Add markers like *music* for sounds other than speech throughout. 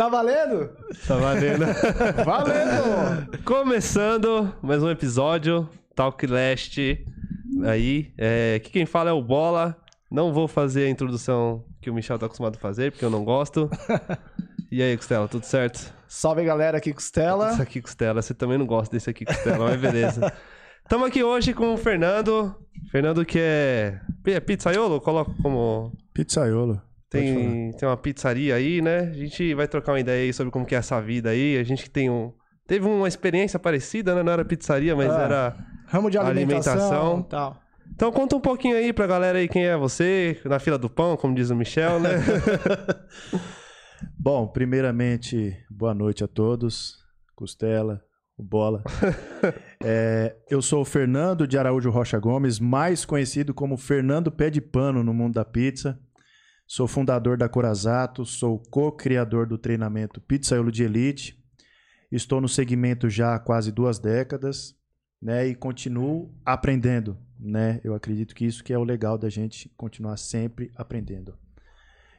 Tá valendo? Tá valendo. *laughs* Valendo! Começando mais um episódio, Talk Last. Aí, é, aqui quem fala é o Bola. Não vou fazer a introdução que o Michel tá acostumado a fazer, porque eu não gosto. *laughs* E aí, Costela, tudo certo? Salve galera, aqui Costela. Isso aqui, Costela. Você também não gosta desse aqui, Costela, mas beleza. *laughs* Estamos aqui hoje com o Fernando. Fernando que é, é pizzaiolo? Coloca como... Pizzaiolo. Tem, tem uma pizzaria aí, né? A gente vai trocar uma ideia aí sobre como que é essa vida aí. A gente que tem um... Teve uma experiência parecida, né? Não era pizzaria, mas É. era... Ramo de alimentação, Alimentação. tal. Então conta um pouquinho aí pra galera aí quem é você, na fila do pão, como diz o Michel, né? *laughs* Bom, primeiramente, boa noite a todos. Costela, o Bola. *laughs* É, eu sou o Fernando de Araújo Rocha Gomes, mais conhecido como Fernando Pé de Pano no mundo da pizza. Sou fundador da Corazato, sou co-criador do treinamento Pizzaiolo de Elite. Estou no segmento já há quase duas décadas, né? E continuo aprendendo, né? Eu acredito que isso que é o legal da gente continuar sempre aprendendo.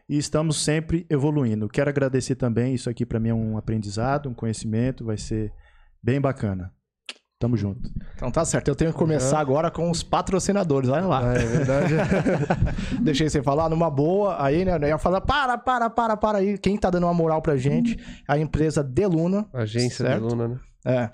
E estamos sempre evoluindo. Quero agradecer também, isso aqui para mim é um aprendizado, um conhecimento, vai ser bem bacana. Tamo junto. Então tá certo, eu tenho que começar agora com os patrocinadores, olha lá. Ah, é verdade. *laughs* Deixei você falar numa boa, aí, né, eu ia falar, para, para, para, para aí. Quem tá dando uma moral pra gente é a empresa Deluna. Agência de Certo. Luna, né? É.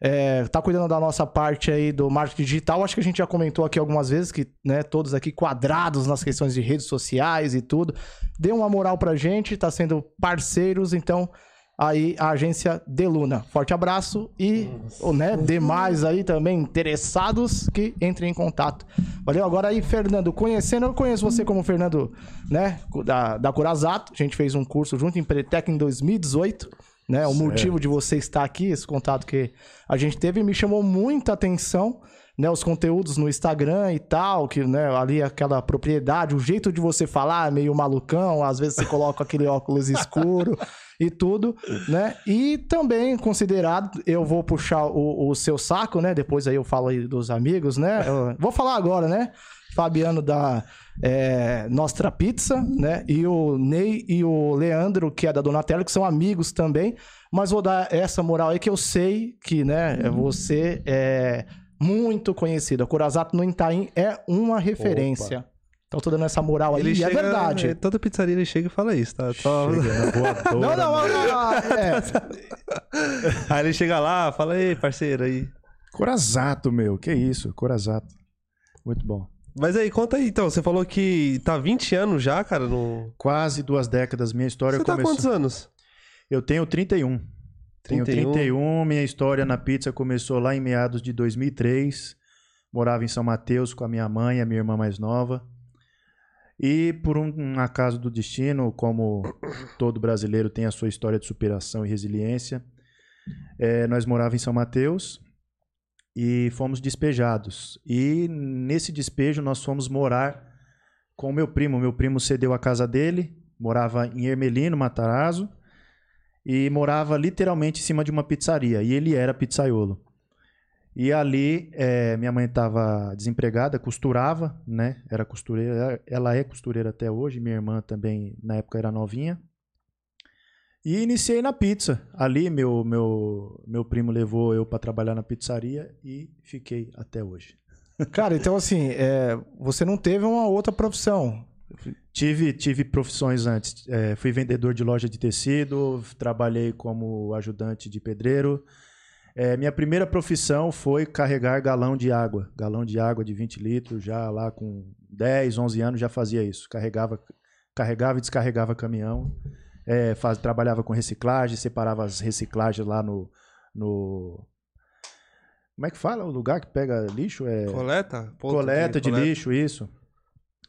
É, tá cuidando da nossa parte aí do marketing digital. Acho que a gente já comentou aqui algumas vezes que, né, todos aqui quadrados nas questões de redes sociais e tudo. Dê uma moral pra gente, tá sendo parceiros, então aí a agência Deluna. Forte abraço e, ou, né, demais aí também interessados que entrem em contato. Valeu. Agora aí, Fernando, conhecendo, eu conheço você como Fernando, né, da, da Curazato. A gente fez um curso junto em Pretec em 2018 né? O Certo. motivo de você estar aqui, esse contato que a gente teve, me chamou muita atenção, né? Os conteúdos no Instagram e tal, que, né? Ali aquela propriedade, o jeito de você falar é meio malucão, às vezes você coloca aquele óculos *laughs* escuro e tudo, né? E também considerado, eu vou puxar o, o seu saco, né? Depois aí eu falo aí dos amigos, né? Eu vou falar agora, né? Fabiano da é, Nostra Pizza, né? E o Ney e o Leandro, que é da Donatello, que são amigos também. Mas vou dar essa moral aí que eu sei que, né, você é muito conhecido. A Curazato no Itaim é uma referência. Então tô dando essa moral aí, e é verdade. é, Toda pizzaria ele chega e fala isso, tá? Só- Chega na voadora, *laughs* Não, não, mano. não, não, é. Aí ele chega lá, fala, ei, parceiro, aí. Corazato, meu. Que isso, Corazato. Muito bom. Mas aí, conta aí, então. Você falou que tá 20 anos já, cara, no... Quase duas décadas. Minha história Você tá começou. quantos anos? Eu tenho 31. Tenho 31. 31. Minha história na pizza começou lá em meados de 2003. Morava em São Mateus com a minha mãe, a minha irmã mais nova. E por um, acaso do destino, como todo brasileiro tem a sua história de superação e resiliência, eh, nós morávamos em São Mateus e fomos despejados. E nesse despejo nós fomos morar com meu primo. Meu primo cedeu a casa dele, morava em Ermelino, Matarazzo e morava literalmente em cima de uma pizzaria. E ele era pizzaiolo. E ali, eh, minha mãe estava desempregada, costurava, né? Era costureira, ela é costureira até hoje. Minha irmã também, na época, era novinha. E iniciei na pizza. Ali, meu, meu, meu primo levou eu para trabalhar na pizzaria e fiquei até hoje. *laughs* Cara, então assim, é, você não teve uma outra profissão. Tive, tive profissões antes. É, fui vendedor de loja de tecido, trabalhei como ajudante de pedreiro. É, minha primeira profissão foi carregar galão de água. Galão de água de 20 litros, já lá com 10, 11 anos já fazia isso. Carregava, carregava e descarregava caminhão. É, faz, trabalhava com reciclagem, separava as reciclagens lá no, no... Como é que fala o lugar que pega lixo? É... Coleta? Coleta de lixo, isso.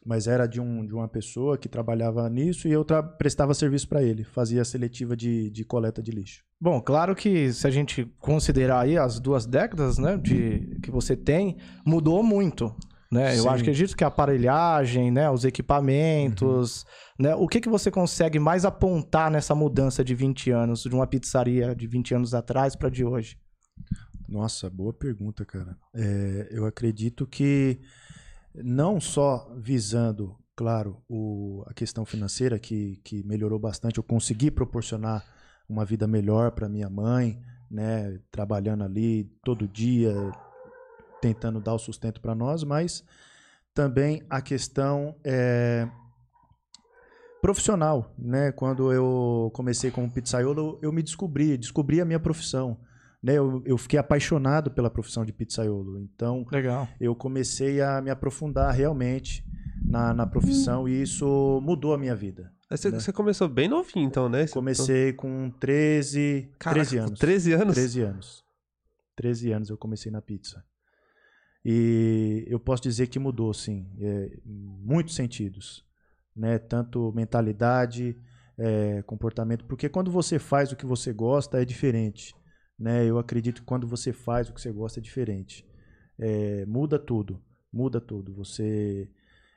Mas era de, um, de uma pessoa que trabalhava nisso e eu prestava serviço para ele. Fazia a seletiva de, de coleta de lixo. Bom, claro que se a gente considerar aí as duas décadas, né, de, que você tem, mudou muito. Né? Eu acho que acredito que a aparelhagem, né, os equipamentos, né, o que, que você consegue mais apontar nessa mudança de 20 anos, de uma pizzaria de 20 anos atrás para de hoje? Nossa, boa pergunta, cara. É, eu acredito que não só visando, claro, o- a questão financeira, que, que melhorou bastante, eu consegui proporcionar uma vida melhor para minha mãe, né? Trabalhando ali todo dia, tentando dar o sustento para nós, mas também a questão é, profissional, né? Quando eu comecei como pizzaiolo, eu me descobri, descobri a minha profissão. Né? Eu, eu fiquei apaixonado pela profissão de pizzaiolo. Então, Legal. eu comecei a me aprofundar realmente na, na profissão e isso mudou a minha vida. Você, né? você começou bem novinho, então, né? Comecei com 13, Caraca, 13 com anos. 13 anos? 13 anos. 13 anos eu comecei na pizza. E eu posso dizer que mudou, sim, é, em muitos sentidos. Né? Tanto mentalidade, é, comportamento. Porque quando você faz o que você gosta, é diferente. Né? Eu acredito que quando você faz o que você gosta, é diferente. É, muda tudo. Muda tudo. Você.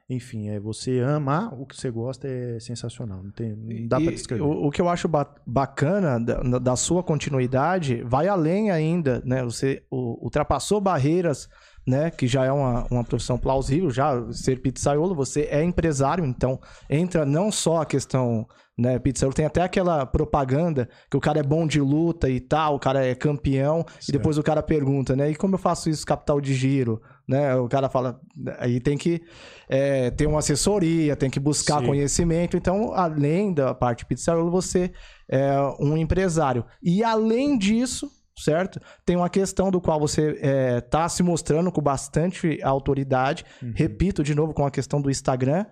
Enfim, é, você amar o que você gosta é sensacional. Não, tem, não dá E pra descrever. O, o que eu acho ba- bacana da, da sua continuidade vai além ainda, né? Você u- ultrapassou barreiras, né? Que já é uma, uma profissão plausível, já ser pizzaiolo, você é empresário, então entra não só a questão, né? Pizzaiolo tem até aquela propaganda que o cara é bom de luta e tal, o cara é campeão, e Certo. depois o cara pergunta, né? E como eu faço isso, capital de giro? Né? O cara fala, aí tem que é, ter uma assessoria, tem que buscar Sim. conhecimento. Então, além da parte pizzaiolo, você é um empresário. E além disso, certo? Tem uma questão do qual você está se mostrando com bastante autoridade. Uhum. Repito de novo com a questão do Instagram.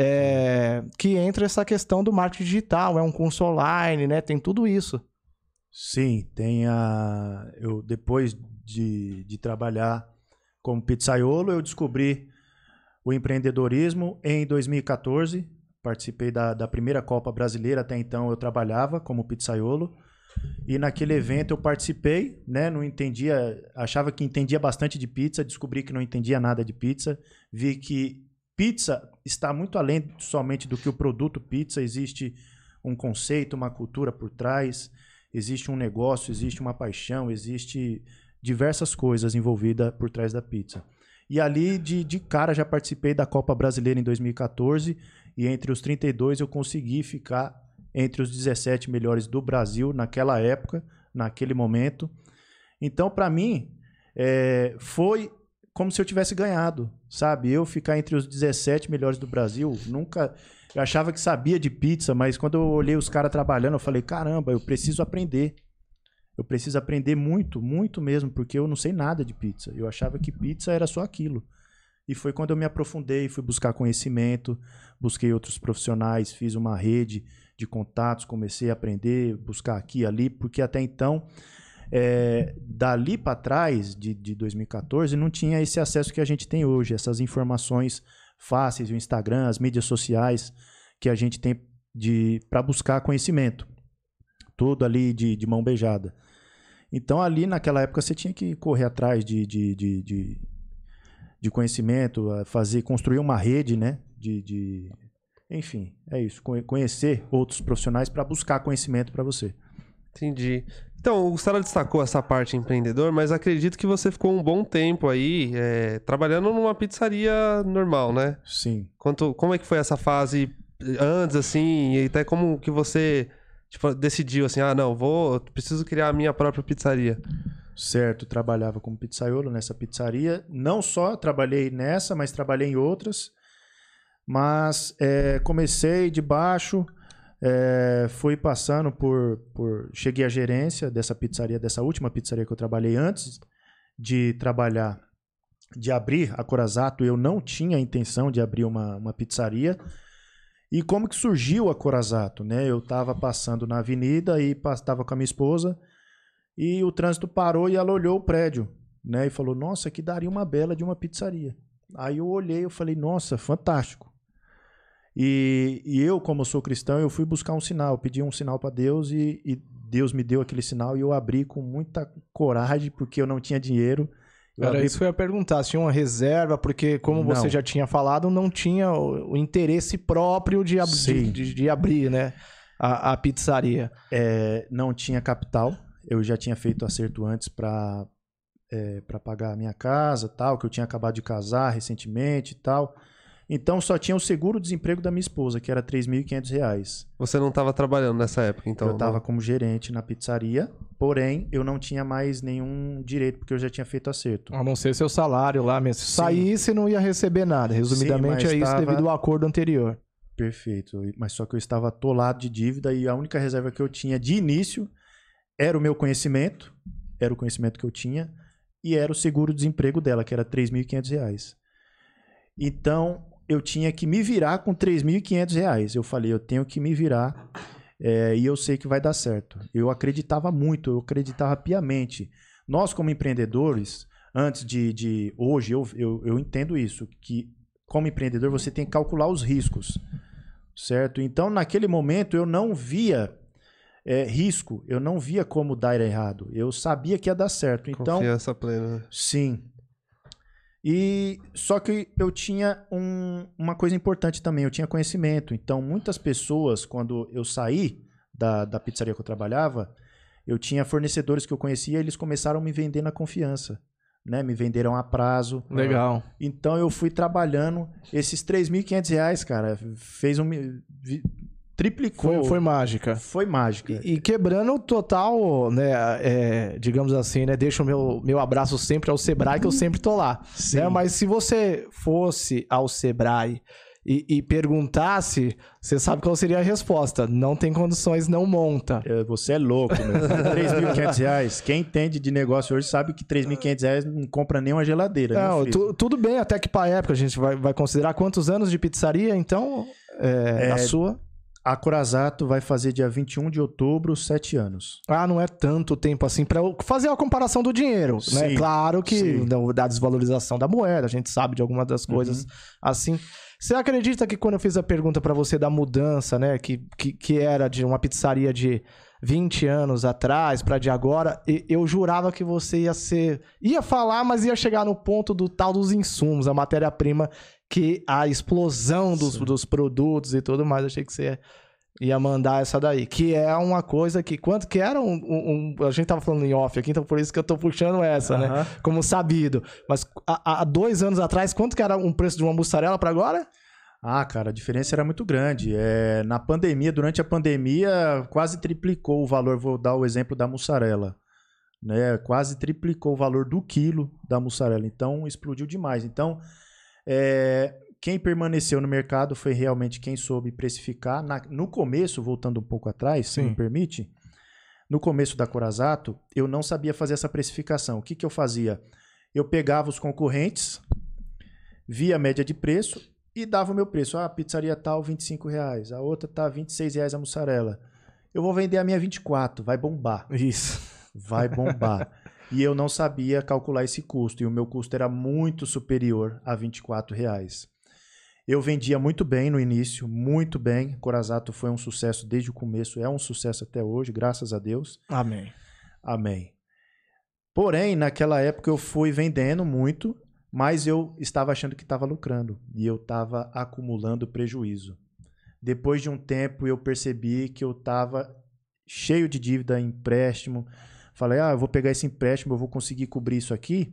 é, que entra essa questão do marketing digital, é um curso online, né? Tem tudo isso. Sim, tem a. Eu, depois de, de trabalhar como pizzaiolo, eu descobri o empreendedorismo em 2014. Participei da, da primeira Copa Brasileira, até então eu trabalhava como pizzaiolo. E naquele evento eu participei, né? Não entendia, achava que entendia bastante de pizza, descobri que não entendia nada de pizza. Vi que pizza está muito além somente do que o produto pizza, existe um conceito, uma cultura por trás existe um negócio, existe uma paixão, existe diversas coisas envolvidas por trás da pizza. E ali, de, de cara, já participei da Copa Brasileira em 2014 e entre os 32 eu consegui ficar entre os 17 melhores do Brasil naquela época, naquele momento. Então, para mim, é, foi como se eu tivesse ganhado, sabe? Eu ficar entre os 17 melhores do Brasil, nunca. Eu achava que sabia de pizza, mas quando eu olhei os caras trabalhando, eu falei: caramba, eu preciso aprender. Eu preciso aprender muito, muito mesmo, porque eu não sei nada de pizza. Eu achava que pizza era só aquilo. E foi quando eu me aprofundei, fui buscar conhecimento, busquei outros profissionais, fiz uma rede de contatos, comecei a aprender, buscar aqui e ali, porque até então, é, dali para trás, de, de 2014, não tinha esse acesso que a gente tem hoje, essas informações fáceis, o Instagram, as mídias sociais que a gente tem para buscar conhecimento. Tudo ali de, de mão beijada. Então, ali naquela época, você tinha que correr atrás de, de, de, de, de conhecimento, fazer, construir uma rede, né? De, de... Enfim, é isso. Conhe- Conhecer outros profissionais para buscar conhecimento para você. Entendi. Então, o Gustavo destacou essa parte empreendedor, mas acredito que você ficou um bom tempo aí é, trabalhando numa pizzaria normal, né? Sim. Quanto, como é que foi essa fase antes, assim, e até como que você tipo, decidiu assim, ah, não, vou, preciso criar a minha própria pizzaria. Certo, trabalhava como pizzaiolo nessa pizzaria. Não só trabalhei nessa, mas trabalhei em outras. Mas é, comecei de baixo, é, fui passando por, por. Cheguei à gerência dessa pizzaria, dessa última pizzaria que eu trabalhei antes de trabalhar, de abrir a Corazato. Eu não tinha intenção de abrir uma, uma pizzaria. E como que surgiu a Corazato, né? Eu estava passando na avenida e estava com a minha esposa e o trânsito parou e ela olhou o prédio, né? E falou: "Nossa, que daria uma bela de uma pizzaria". Aí eu olhei, eu falei: "Nossa, fantástico". E, e eu, como sou cristão, eu fui buscar um sinal, pedi um sinal para Deus e, e Deus me deu aquele sinal e eu abri com muita coragem porque eu não tinha dinheiro. Era isso que eu ia perguntar, se tinha uma reserva, porque como Não. você já tinha falado, não tinha o, o interesse próprio de, ab- de, de- de abrir, né? A, a pizzaria. É, não tinha capital. Eu já tinha feito acerto antes para é, para pagar a minha casa, tal, que eu tinha acabado de casar recentemente e tal. Então só tinha o seguro-desemprego da minha esposa, que era 3.500 reais. Você não estava trabalhando nessa época, então? eu estava como gerente na pizzaria, porém eu não tinha mais nenhum direito, porque eu já tinha feito acerto. A não ser seu salário lá mesmo. Se Sim. saísse, não ia receber nada. Resumidamente, mas é isso tava- devido ao acordo anterior. Perfeito. Mas só que eu estava atolado de dívida e a única reserva que eu tinha de início era o meu conhecimento, era o conhecimento que eu tinha, e era o seguro-desemprego dela, que era 3.500 reais. Então, eu tinha que me virar com 3.500 reais. Eu falei, eu tenho que me virar é, e eu sei que vai dar certo. Eu acreditava muito, eu acreditava piamente. Nós, como empreendedores, antes de... de hoje, eu, eu, eu entendo isso, que como empreendedor você tem que calcular os riscos, certo? Então, naquele momento, eu não via é, risco, eu não via como dar errado. Eu sabia que ia dar certo. Então, Confiança plena. Sim. E só que eu tinha um- uma coisa importante também, eu tinha conhecimento. Então, muitas pessoas, quando eu saí da, da pizzaria que eu trabalhava, eu tinha fornecedores que eu conhecia, eles começaram a me vender na confiança. Né? Me venderam a prazo. Legal. Então eu fui trabalhando. Esses 3.500 reais, cara, fez um. Triplicou. Foi, foi mágica. Foi mágica. E, e quebrando o total, né, é, digamos assim, né, deixa o meu, meu abraço sempre ao Sebrae, que eu sempre tô lá. Sim. né? Mas se você fosse ao Sebrae e, e perguntasse, você sabe qual seria a resposta. Não tem condições, não monta. É, Você é louco, meu. *laughs* 3.500 reais. Quem entende de negócio hoje sabe que 3.500 reais não compra nem uma geladeira. um Não, tu- tudo bem, até que pra época a gente vai, vai considerar quantos anos de pizzaria, então, é, É, a sua. A Corazato vai fazer dia 21 de outubro, 7 anos. Ah, não é tanto tempo assim eu fazer a comparação do dinheiro, né? Sim, Claro que sim. da, desvalorização da moeda, a gente sabe de algumas das coisas Uhum. assim. Você acredita que quando eu fiz a pergunta pra você da mudança, né, que, que, que era de uma pizzaria de 20 anos atrás pra de agora, eu jurava que você ia ser, ia falar, mas ia chegar no ponto do tal dos insumos, a matéria-prima, que a explosão dos, Sim. dos produtos e tudo mais, achei que você ia mandar essa daí. Que é uma coisa que. Quanto que era um. um- um- a gente tava falando em off aqui, então por isso que eu tô puxando essa, né? Como sabido. Mas há, há dois anos atrás, quanto que era um preço de uma mussarela pra agora? Ah, cara, a diferença era muito grande. É, na pandemia, durante a pandemia, quase triplicou o valor. Vou dar o exemplo da mussarela. Né? Quase triplicou o valor do quilo da mussarela. Então, explodiu demais. Então, é, quem permaneceu no mercado foi realmente quem soube precificar. Na- no começo, voltando um pouco atrás, se Sim. me permite, no começo da Corazato, eu não sabia fazer essa precificação. O que, que eu fazia? Eu pegava os concorrentes, via a média de preço e dava o meu preço. Ah, a pizzaria tal, 25 reais. A outra tá 26 reais a mussarela. Eu vou vender a minha 24, vai bombar. Isso. Vai bombar. *laughs* e eu não sabia calcular esse custo. E o meu custo era muito superior a 24 reais. Eu vendia muito bem no início, muito bem. Corazato foi um sucesso desde o começo, é um sucesso até hoje, graças a Deus. Amém. Amém. Porém, naquela época eu fui vendendo muito, mas eu estava achando que estava lucrando e eu estava acumulando prejuízo. Depois de um tempo eu percebi que eu estava cheio de dívida, empréstimo. Falei, ah, eu vou pegar esse empréstimo, eu vou conseguir cobrir isso aqui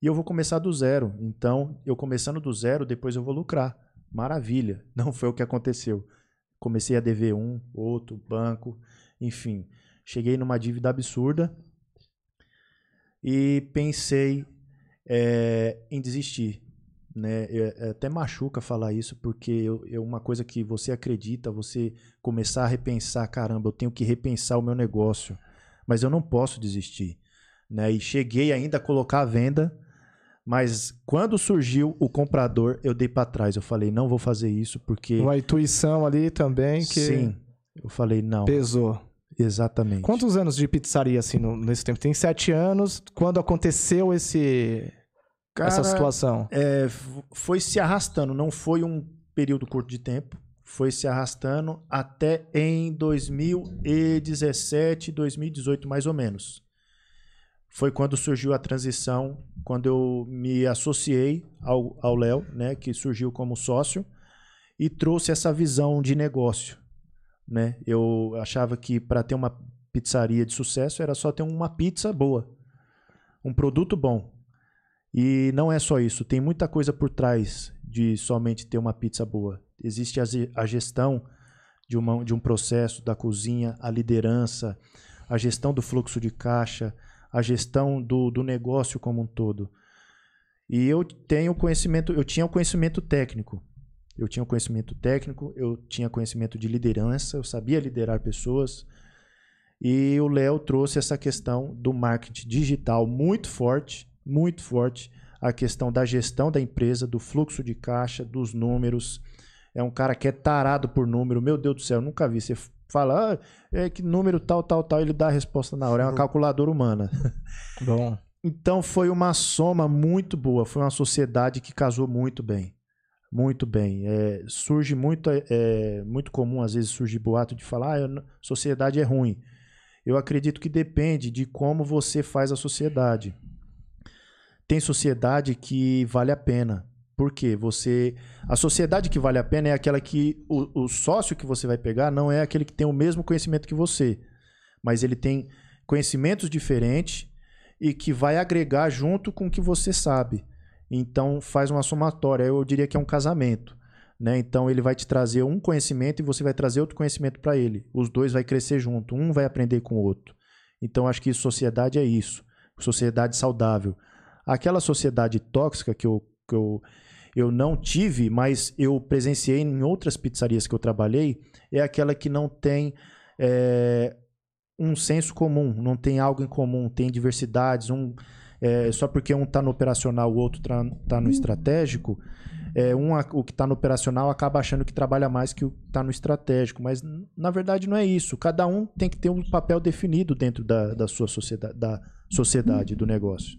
e eu vou começar do zero. Então, eu começando do zero, depois eu vou lucrar. Maravilha. *laughs* Não foi o que aconteceu. Comecei a dever um, outro, banco, enfim. Cheguei numa dívida absurda e pensei é, em desistir. Né? É- é até machuca falar isso, porque eu- é uma coisa que você acredita, você começar a repensar, caramba, eu tenho que repensar o meu negócio, mas eu não posso desistir. Né? E cheguei ainda a colocar a venda, mas quando surgiu o comprador, eu dei para trás. Eu falei, não vou fazer isso, porque. Uma intuição ali também que Sim. Eu falei, não. pesou. Exatamente. Quantos anos de pizzaria, assim, no- nesse tempo? Tem sete anos. Quando aconteceu esse, essa Cara, situação? É, foi se arrastando, não foi um período curto de tempo. Foi se arrastando até em 2017, 2018, mais ou menos. Foi quando surgiu a transição, quando eu me associei ao Léo, né, que surgiu como sócio, e trouxe essa visão de negócio. Né? Eu achava que para ter uma pizzaria de sucesso era só ter uma pizza boa, um produto bom. E não é só isso, tem muita coisa por trás de somente ter uma pizza boa. Existe a, gestão de, uma, de um processo da cozinha, a liderança, a gestão do fluxo de caixa, a gestão do, do negócio como um todo. E eu tenho conhecimento, eu tinha o conhecimento técnico. Eu tinha o conhecimento técnico, eu tinha conhecimento de liderança, eu sabia liderar pessoas. E o Léo trouxe essa questão do marketing digital muito forte, muito forte, a questão da gestão da empresa, do fluxo de caixa, dos números. É um cara que é tarado por número. Meu Deus do céu, eu nunca vi. Você fala, ah, é que número tal, tal, tal, ele dá a resposta na hora. É uma *laughs* calculadora humana. Bom. Então foi uma soma muito boa. Foi uma sociedade que casou muito bem. Muito bem. É, surge muito, é, muito comum, às vezes, surge boato de falar, ah, não- sociedade é ruim. Eu acredito que depende de como você faz a sociedade. Tem sociedade que vale a pena. Por quê? Você. A sociedade que vale a pena é aquela que o, o sócio que você vai pegar não é aquele que tem o mesmo conhecimento que você. Mas ele tem conhecimentos diferentes e que vai agregar junto com o que você sabe. Então faz uma somatória. Eu diria que é um casamento. Né? Então ele vai te trazer um conhecimento e você vai trazer outro conhecimento para ele. Os dois vai crescer junto, um vai aprender com o outro. Então acho que sociedade é isso, sociedade saudável. Aquela sociedade tóxica que eu, que eu, eu não tive, mas eu presenciei em outras pizzarias que eu trabalhei, é aquela que não tem é, um senso comum, não tem algo em comum, tem diversidades, um, é, só porque um está no operacional, o outro está no estratégico, é, um, o que está no operacional acaba achando que trabalha mais que o que está no estratégico, mas na verdade não é isso. Cada um tem que ter um papel definido dentro da, da sua sociedade, da sociedade, do negócio.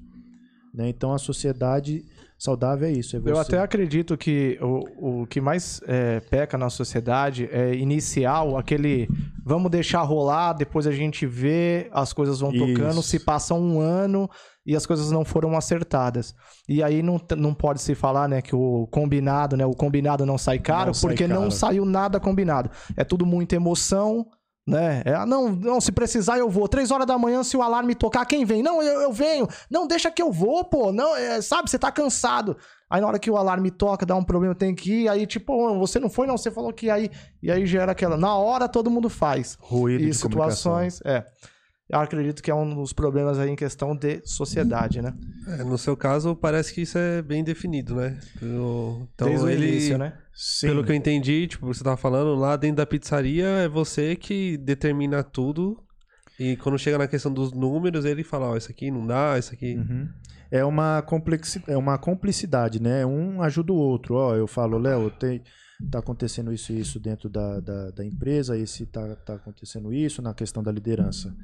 Né? Então a sociedade saudável é isso. É Eu até acredito que o, o que mais é, peca na sociedade é inicial, aquele vamos deixar rolar, depois a gente vê, as coisas vão tocando, Isso. se passa um ano e as coisas não foram acertadas. E aí não, não pode se falar, né, que o combinado, né, o combinado não sai caro, Não sai porque não caro. saiu nada combinado. É tudo muita emoção, né? É, ah, não, não, se precisar eu vou. Três horas da manhã, se o alarme tocar, quem vem? Não, eu, eu venho. Não, deixa que eu vou, pô. Não, é, sabe, você tá cansado. Aí na hora que o alarme toca, dá um problema, tem que ir. Aí, tipo, "Ô, você não foi, não, você falou que ir. E aí gera aquela. Na hora todo mundo faz. ruído e de situações. É. Eu acredito que é um dos problemas aí em questão de sociedade, né? É, no seu caso, parece que isso é bem definido, né? O- Então, Desde o ele, início, né? Sim. pelo que eu entendi, tipo, você tava falando, lá dentro da pizzaria é você que determina tudo. E quando chega na questão dos números, ele fala, ó, isso aqui não dá, isso aqui. Uhum. É uma, complexi... é uma complicidade, né? Um ajuda o outro. Ó, eu falo, Léo, tem... tá acontecendo isso e isso dentro da, da, da empresa, esse tá, tá acontecendo isso na questão da liderança.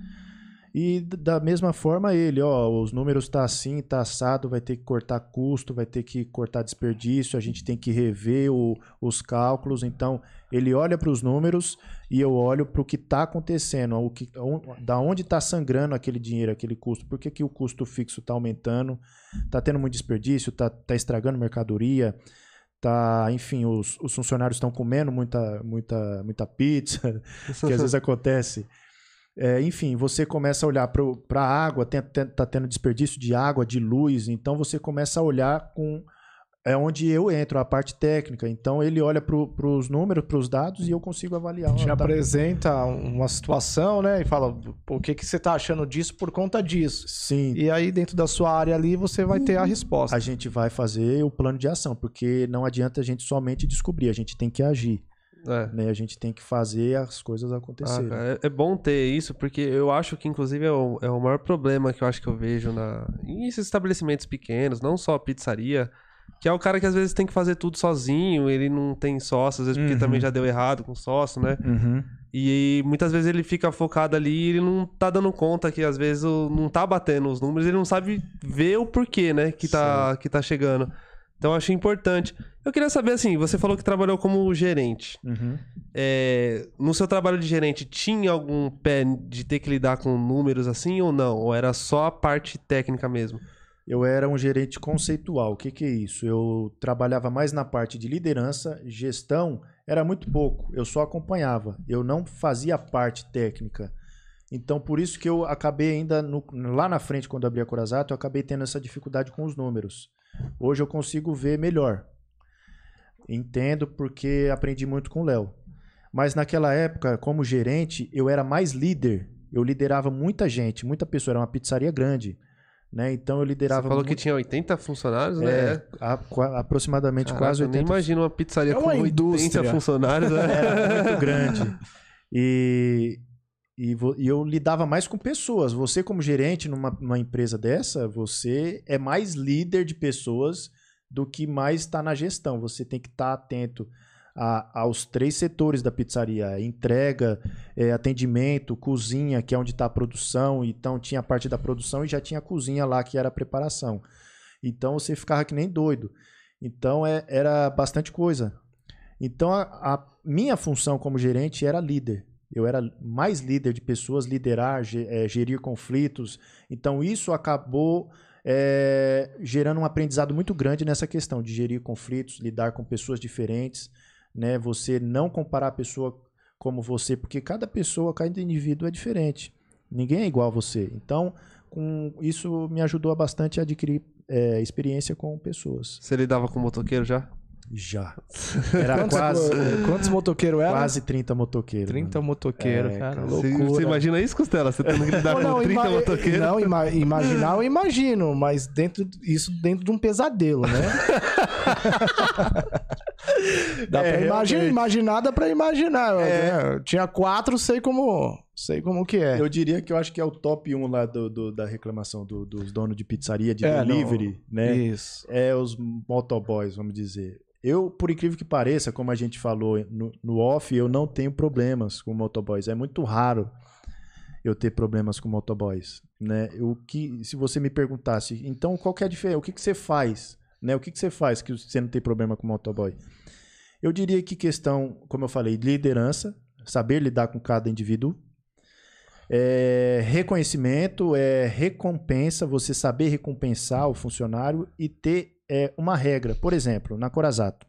E da mesma forma ele, ó, os números tá assim, tá assado, vai ter que cortar custo, vai ter que cortar desperdício, a gente tem que rever o- os cálculos. Então, ele olha para os números e eu olho para o que está acontecendo, o que, on- da onde está sangrando aquele dinheiro, aquele custo, por que, que o custo fixo está aumentando, está tendo muito desperdício, está tá estragando mercadoria, tá, enfim, os, os funcionários estão comendo muita, muita, muita pizza, *laughs* que às vezes acontece. É, enfim, você começa a olhar para a água, tem, tem, tá tendo desperdício de água, de luz, então você começa a olhar com é onde eu entro, a parte técnica. Então ele olha para os números, para os dados e eu consigo avaliar. Te tá- apresenta uma situação, né? E fala, "Pô, o que, que você tá achando disso por conta disso? Sim, E aí, dentro da sua área ali, você vai ter a resposta. a gente vai fazer o plano de ação, porque não adianta a gente somente descobrir, a gente tem que agir, É. né? A gente tem que fazer as coisas Ah, acontecerem. cara, é, é bom ter isso, porque eu acho que, inclusive, é o, é o maior problema que eu acho que eu vejo na, em esses estabelecimentos pequenos, não só pizzaria, que é o cara que às vezes tem que fazer tudo sozinho, ele não tem sócio, às vezes porque Uhum. também já deu errado com sócio, né? Uhum. E muitas vezes ele fica focado ali e ele não tá dando conta que às vezes não tá batendo os números, ele não sabe ver o porquê, né, que tá, que tá chegando. Então eu achei importante. Eu queria saber assim, você falou que trabalhou como gerente. Uhum. É, no seu trabalho de gerente, tinha algum pé de ter que lidar com números assim ou não? Ou era só a parte técnica mesmo? Eu era um gerente conceitual. O que, que é isso? Eu trabalhava mais na parte de liderança, gestão era muito pouco. Eu só acompanhava. Eu não fazia parte técnica. Então, por isso que eu acabei ainda no- lá na frente, quando abri a Corazato, eu acabei tendo essa dificuldade com os números. Hoje eu consigo ver melhor. Entendo porque aprendi muito com o Léo. Mas naquela época, como gerente, eu era mais líder. Eu liderava muita gente, muita pessoa. Era uma pizzaria grande. Né? Então eu Você liderava falou que muito- tinha 80 funcionários, é, né? a- qua- aproximadamente Caraca, quase eu nem 80 imagino uma pizzaria É com uma 80 indústria. funcionários, né? era muito grande. *laughs* E, e, e eu lidava mais com pessoas. Você, como gerente numa, numa empresa dessa, você é mais líder de pessoas do que mais está na gestão. Você tem que estar atento a- aos três setores da pizzaria: entrega, eh, atendimento, cozinha, que é onde está a produção. Então tinha a parte da produção e já tinha a cozinha lá, que era a preparação. Então você ficava que nem doido. Então é- era bastante coisa. Então a, a minha função como gerente era líder. Eu era mais líder de pessoas, liderar, eh, gerir conflitos. Então isso acabou eh, gerando um aprendizado muito grande nessa questão de gerir conflitos, lidar com pessoas diferentes, né? Você não comparar a pessoa como você, porque cada pessoa, cada indivíduo é diferente. Ninguém é igual a você. Então, com isso me ajudou bastante a adquirir eh, experiência com pessoas. Você lidava com motoqueiro já? Já. *laughs* Era Quantos, quase, quantos motoqueiros eram? quase 30 motoqueiros. 30 mano. motoqueiros, É, cara. cara. Você, Loucura. você imagina isso, Costela? Você tendo que lidar Não, com 30 ima- motoqueiros? Não, ima- imaginar eu imagino, mas dentro isso dentro de um pesadelo, né? *laughs* dá É, pra imaginar, imaginar, dá pra imaginar. né? Eu tinha quatro, sei como, sei como que é. Eu diria que eu acho que é o top 1 lá do, do- da reclamação do- dos donos de pizzaria, de É, não. delivery, né? Isso. É os motoboys, vamos dizer. Eu, por incrível que pareça, como a gente falou no, no off, eu não tenho problemas com motoboys. É muito raro eu ter problemas com motoboys, né? O que, se você me perguntasse, então qual que é a diferença? O que, que você faz, né? O que, que você faz que você não tem problema com motoboy? Eu diria que questão, como eu falei, liderança, saber lidar com cada indivíduo, é, reconhecimento, é recompensa, você saber recompensar o funcionário e ter é, uma regra. Por exemplo, na Corazato.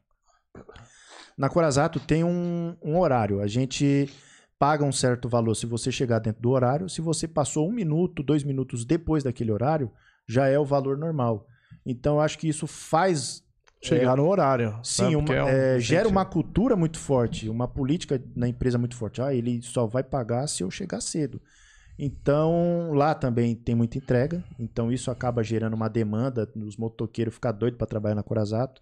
Na Corazato tem um, um horário. A gente paga um certo valor se você chegar dentro do horário. Se você passou um minuto, dois minutos depois daquele horário, já é o valor normal. Então, eu acho que isso faz Chegar no horário. Sim, sabe? uma- é um- é, gera uma cultura muito forte, uma política na empresa muito forte. Ah, ele só vai pagar se eu chegar cedo. Então, lá também tem muita entrega, então isso acaba gerando uma demanda, os motoqueiros ficam doidos para trabalhar na Corazato.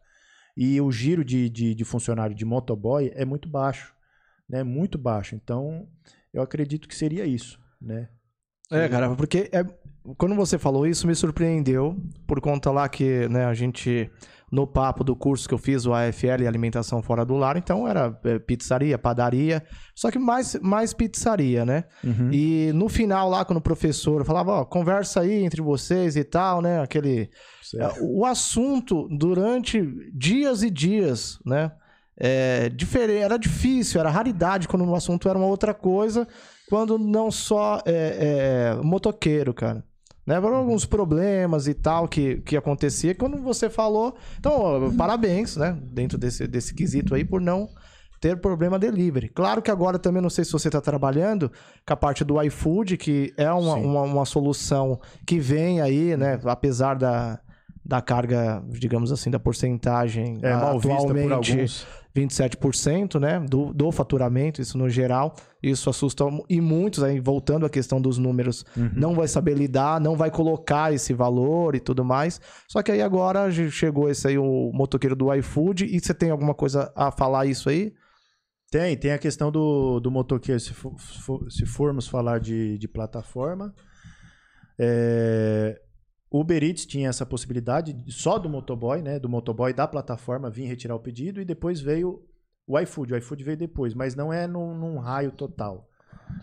E o giro de, de, de funcionário de motoboy é muito baixo, né? Muito baixo. Então, eu acredito que seria isso, né? É, cara, porque é, quando você falou isso, me surpreendeu, por conta lá que né, a gente, no papo do curso que eu fiz, o AFL, Alimentação Fora do Lar, então era é, pizzaria, padaria, só que mais, mais pizzaria, né? E no final lá, quando o professor falava, ó, conversa aí entre vocês e tal, né? Aquele... Certo. É, O assunto, durante dias e dias, né? É, diferente, era difícil, era raridade quando o assunto era uma outra coisa, quando não só é, é, motoqueiro, cara. Né? Foram alguns problemas e tal que, que acontecia quando você falou. Então, parabéns, né? Dentro desse, desse quesito aí, por não ter problema delivery. Claro que agora também não sei se você está trabalhando com a parte do iFood, que é uma, uma, uma solução que vem aí, né? Apesar da, da carga, digamos assim, da porcentagem É mal vista por atualmente alguns. 27%, né, do, do faturamento, isso no geral, isso assusta e muitos aí voltando à questão dos números, Uhum. não vai saber lidar, não vai colocar esse valor e tudo mais. Só que aí agora chegou esse aí o motoqueiro do iFood e você tem alguma coisa a falar isso aí? Tem, tem a questão do, do motoqueiro, se, for- se formos falar de, de plataforma. É, o Uber Eats tinha essa possibilidade de- só do motoboy, né? Do motoboy da plataforma vir retirar o pedido e depois veio o iFood. O iFood veio depois, mas não é num, num raio total.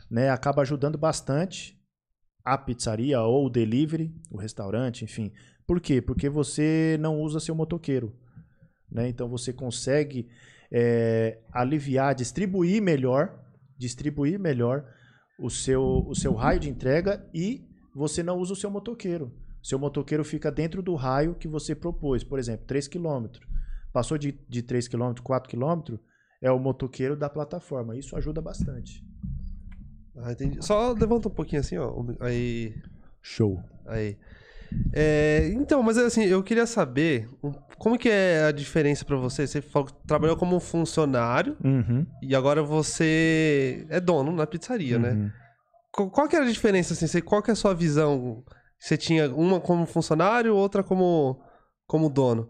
Né? Acaba ajudando bastante a pizzaria ou o delivery, o restaurante, enfim. Por quê? Porque você não usa seu motoqueiro. Né? Então você consegue é, aliviar, distribuir melhor, distribuir melhor o seu, o seu raio de entrega e você não usa o seu motoqueiro. Seu motoqueiro fica dentro do raio que você propôs. Por exemplo, 3 km. Passou de, de 3 km, 4 km, é o motoqueiro da plataforma. Isso ajuda bastante. Ah, entendi. Só levanta um pouquinho assim, ó. Aí. Show. Aí. É, então, mas assim, eu queria saber como que é a diferença pra você? Você falou trabalhou como funcionário Uhum. e agora você é dono na pizzaria, né? uhum. Qual, qual que era a diferença, assim? Qual que é a sua visão? Você tinha uma como funcionário, outra como, como dono?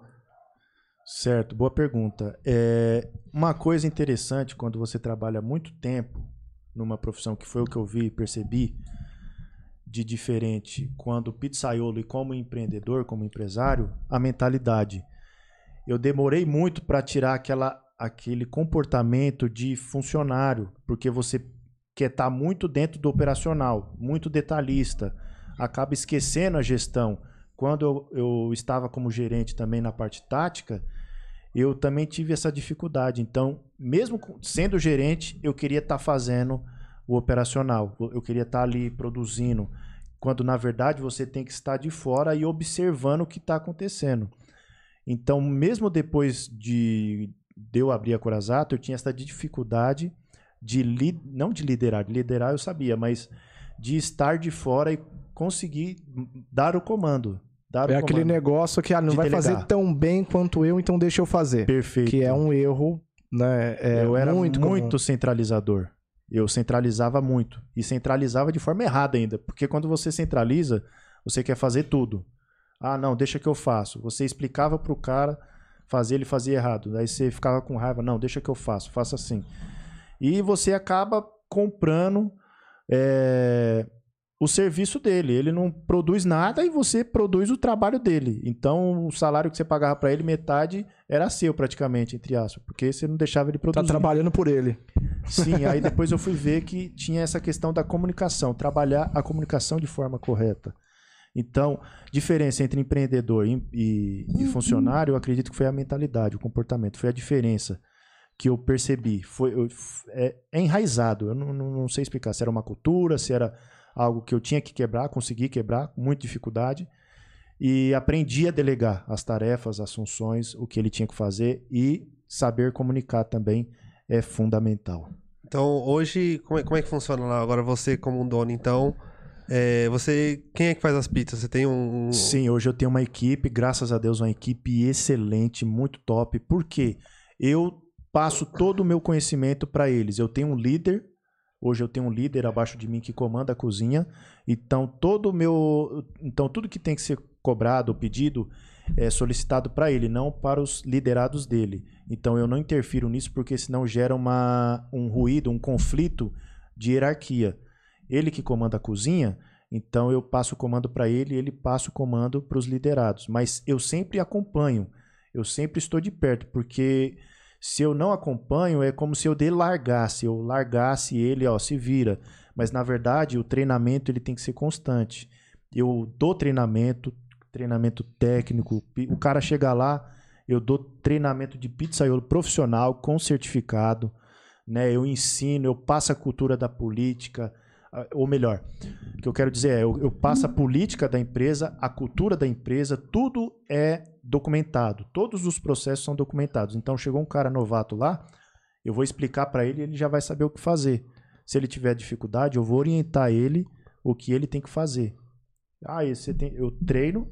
Certo, boa pergunta. É, uma coisa interessante quando você trabalha muito tempo numa profissão que foi o que eu vi e percebi de diferente quando pizzaiolo e como empreendedor, como empresário, a mentalidade. Eu demorei muito para tirar aquela, aquele comportamento de funcionário, porque você quer estar muito dentro do operacional, muito detalhista, acaba esquecendo a gestão. Quando eu, eu estava como gerente também na parte tática, eu também tive essa dificuldade. Então, mesmo sendo gerente, eu queria estar fazendo o operacional. Eu queria estar ali produzindo. Quando, na verdade, você tem que estar de fora e observando o que está acontecendo. Então, mesmo depois de, de eu abrir a Corazato, eu tinha essa dificuldade de li- não de liderar, de liderar eu sabia, mas de estar de fora e conseguir dar o comando. Dar É o aquele comando. negócio que ah, não vai delegar. fazer tão bem quanto eu, então deixa eu fazer. Perfeito. Que é um erro, né? É eu era muito, muito, comum. centralizador. Eu centralizava muito. E centralizava de forma errada ainda. Porque quando você centraliza, você quer fazer tudo. Ah, não, deixa que eu faço. Você explicava pro cara fazer, ele fazia errado. Aí você ficava com raiva. Não, deixa que eu faço, faça assim. E você acaba comprando é, o serviço dele. Ele não produz nada e você produz o trabalho dele. Então, o salário que você pagava para ele, metade era seu praticamente, entre aspas. Porque você não deixava ele Tá produzir. trabalhando por ele. Sim, aí *laughs* depois eu fui ver que tinha essa questão da comunicação, trabalhar a comunicação de forma correta. Então, diferença entre empreendedor e, e- e funcionário, eu acredito que foi a mentalidade, o comportamento, foi a diferença que eu percebi. Foi, eu- é, é enraizado, eu não, não- não sei explicar se era uma cultura, se era algo que eu tinha que quebrar, consegui quebrar, com muita dificuldade, e aprendi a delegar as tarefas, as funções, o que ele tinha que fazer e saber comunicar também é fundamental. Então, hoje, como é, como é que funciona lá? Agora você como um dono, então, é, você... Quem é que faz as pizzas? Você tem um... Sim, hoje eu tenho uma equipe, graças a Deus, uma equipe excelente, muito top. Por quê? Eu passo todo o meu conhecimento para eles. Eu tenho um líder, hoje eu tenho um líder abaixo de mim que comanda a cozinha. Então, todo meu, então tudo que tem que ser cobrado, pedido, é solicitado para ele, não para os liderados dele. Então, eu não interfiro nisso porque senão gera uma, um ruído, um conflito de hierarquia. Ele que comanda a cozinha, então eu passo o comando para ele ele passa o comando para os liderados. Mas eu sempre acompanho, eu sempre estou de perto, porque se eu não acompanho é como se eu delargasse, eu largasse ele, ó, se vira. Mas na verdade o treinamento ele tem que ser constante. Eu dou treinamento, treinamento técnico, o cara chega lá, eu dou treinamento de pizzaiolo profissional com certificado, né? Eu ensino, eu passo a cultura da política, ou melhor, o que eu quero dizer é, eu, eu passo a política da empresa, a cultura da empresa, tudo é documentado. Todos os processos são documentados. Então, chegou um cara novato lá, eu vou explicar para ele ele já vai saber o que fazer. Se ele tiver dificuldade, eu vou orientar ele o que ele tem que fazer. Ah, você tem, eu treino,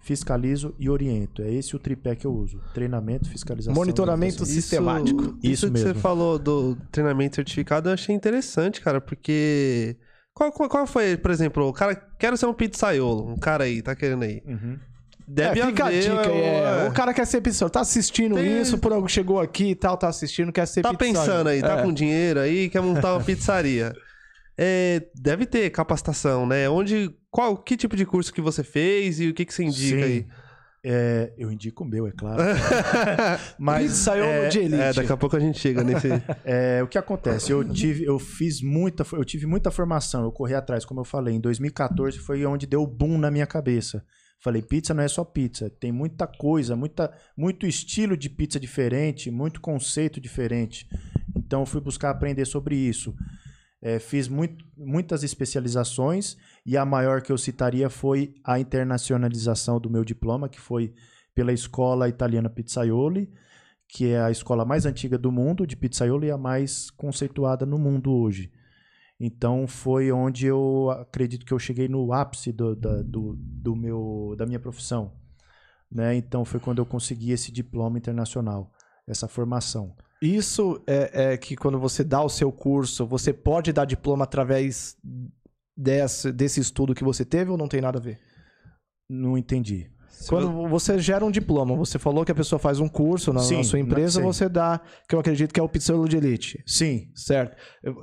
fiscalizo e oriento. É esse o tripé que eu uso. Treinamento, fiscalização. e Monitoramento sistemático. Isso, Isso que você mesmo. falou do treinamento certificado, eu achei interessante, cara, porque... Qual, qual, qual foi, por exemplo, o cara... Quero ser um pizzaiolo, um cara aí, tá querendo aí. Uhum. Deve é, fica haver... a dica é, é, O cara quer ser pizzaiolo, tá assistindo Tem- isso, por algo chegou aqui e tal, tá assistindo, quer ser Tá pizzaiolo. pensando aí, tá É. com dinheiro aí, quer montar uma *laughs* pizzaria. É, deve ter capacitação, né? Onde, qual, que tipo de curso que você fez e o que, que você indica Sim. aí? É, eu indico o meu, é claro. *laughs* Mas Pizzaiolo é, de elite. É, daqui a pouco a gente chega nesse. *laughs* É, o que acontece? Eu tive, eu fiz muita, eu tive muita formação, eu corri atrás, como eu falei. Em 2014 foi onde deu o boom na minha cabeça. Falei, pizza não é só pizza, tem muita coisa, muita, muito estilo de pizza diferente, muito conceito diferente. Então eu fui buscar aprender sobre isso. É, fiz muito, muitas especializações e a maior que eu citaria foi a internacionalização do meu diploma, que foi pela Escola Italiana Pizzaioli, que é a escola mais antiga do mundo de pizzaiolo e a mais conceituada no mundo hoje. Então foi onde eu acredito que eu cheguei no ápice do, da, do, do meu, da minha profissão. Né? Então foi quando eu consegui esse diploma internacional, essa formação. Isso é, é que quando você dá o seu curso, você pode dar diploma através desse, desse estudo que você teve ou não tem nada a ver? Não entendi. Quando você gera um diploma, você falou que a pessoa faz um curso na, Sim, na sua empresa, você dá, que eu acredito que é o pizzaiolo de elite. Sim, Certo.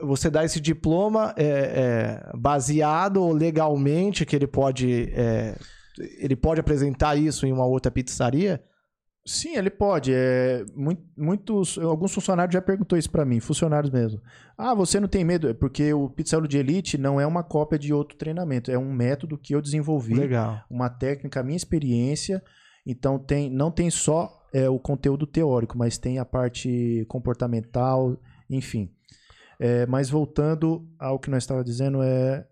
Você dá esse diploma é, é, baseado legalmente que ele pode, é, ele pode apresentar isso em uma outra pizzaria? Sim, ele pode. É, mui- muitos, alguns funcionários já perguntou isso pra mim, funcionários mesmo. Ah, você não tem medo? É porque o pizzaiolo de elite não é uma cópia de outro treinamento, é um método que eu desenvolvi, Legal. uma técnica, a minha experiência. Então tem, não tem só é, o conteúdo teórico, mas tem a parte comportamental, enfim. É, mas voltando ao que nós estávamos dizendo, é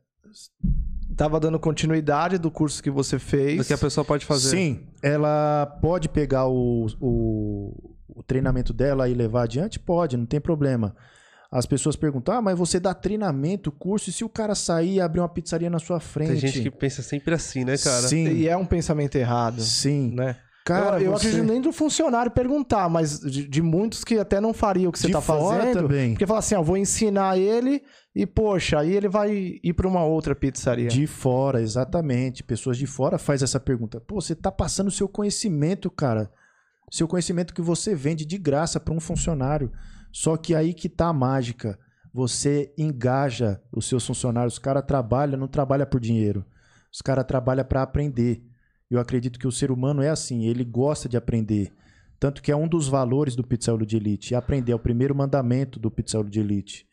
Tava dando continuidade do curso que você fez. Do que a pessoa pode fazer. Sim, ela pode pegar o, o, o treinamento dela e levar adiante? Pode, não tem problema. As pessoas perguntam, ah, mas você dá treinamento, curso, e se o cara sair e abrir uma pizzaria na sua frente? Tem gente que pensa sempre assim, né, cara? Sim, E é um pensamento errado, sim. né? Cara, eu, eu você... acredito nem do funcionário perguntar, mas de, de muitos que até não faria o que você De tá fora fazendo. também. Porque fala assim, ó, vou ensinar ele e, poxa, aí ele vai ir pra uma outra pizzaria. De fora, exatamente. Pessoas de fora faz essa pergunta. Pô, você tá passando o seu conhecimento, cara. Seu conhecimento que você vende de graça para um funcionário. Só que aí que tá a mágica. Você engaja os seus funcionários. Os caras trabalham, não trabalham por dinheiro. Os caras trabalham para aprender. Eu acredito que o ser humano é assim, ele gosta de aprender. Tanto que é um dos valores do pizzaiolo de elite. Aprender é o primeiro mandamento do pizzaiolo de elite.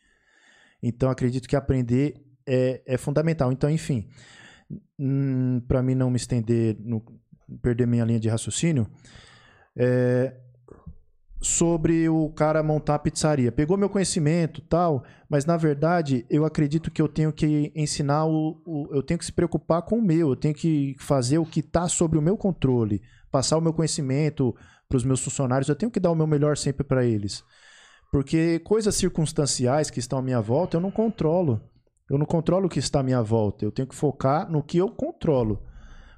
Então, acredito que aprender é, é fundamental. Então, enfim, para mim não me estender, no, perder minha linha de raciocínio, é, sobre o cara montar a pizzaria. Pegou meu conhecimento tal, mas na verdade eu acredito que eu tenho que ensinar o, o- eu tenho que se preocupar com o meu, eu tenho que fazer o que está sobre o meu controle, passar o meu conhecimento para os meus funcionários, eu tenho que dar o meu melhor sempre para eles. Porque coisas circunstanciais que estão à minha volta eu não controlo. Eu não controlo o que está à minha volta. Eu tenho que focar no que eu controlo.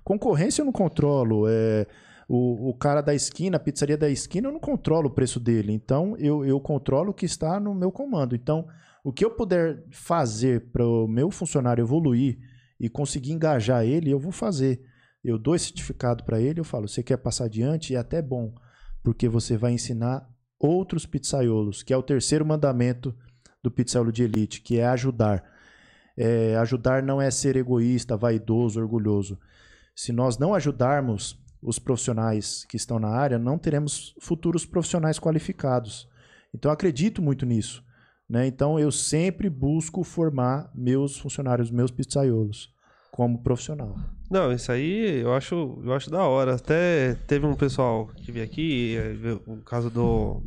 Concorrência eu não controlo. É, o, o cara da esquina, a pizzaria da esquina, eu não controlo o preço dele. Então, eu, eu controlo o que está no meu comando. Então, o que eu puder fazer para o meu funcionário evoluir e conseguir engajar ele, eu vou fazer. Eu dou esse certificado para ele, eu falo, você quer passar adiante? É até bom, porque você vai ensinar outros pizzaiolos, que é o terceiro mandamento do pizzaiolo de elite, que é ajudar. É, ajudar não é ser egoísta, vaidoso, orgulhoso. Se nós não ajudarmos os profissionais que estão na área, não teremos futuros profissionais qualificados. Então, eu acredito muito nisso. Né? Então, eu sempre busco formar meus funcionários, meus pizzaiolos, como profissional. Não, isso aí eu acho, eu acho da hora. Até teve um pessoal que veio aqui, o caso do.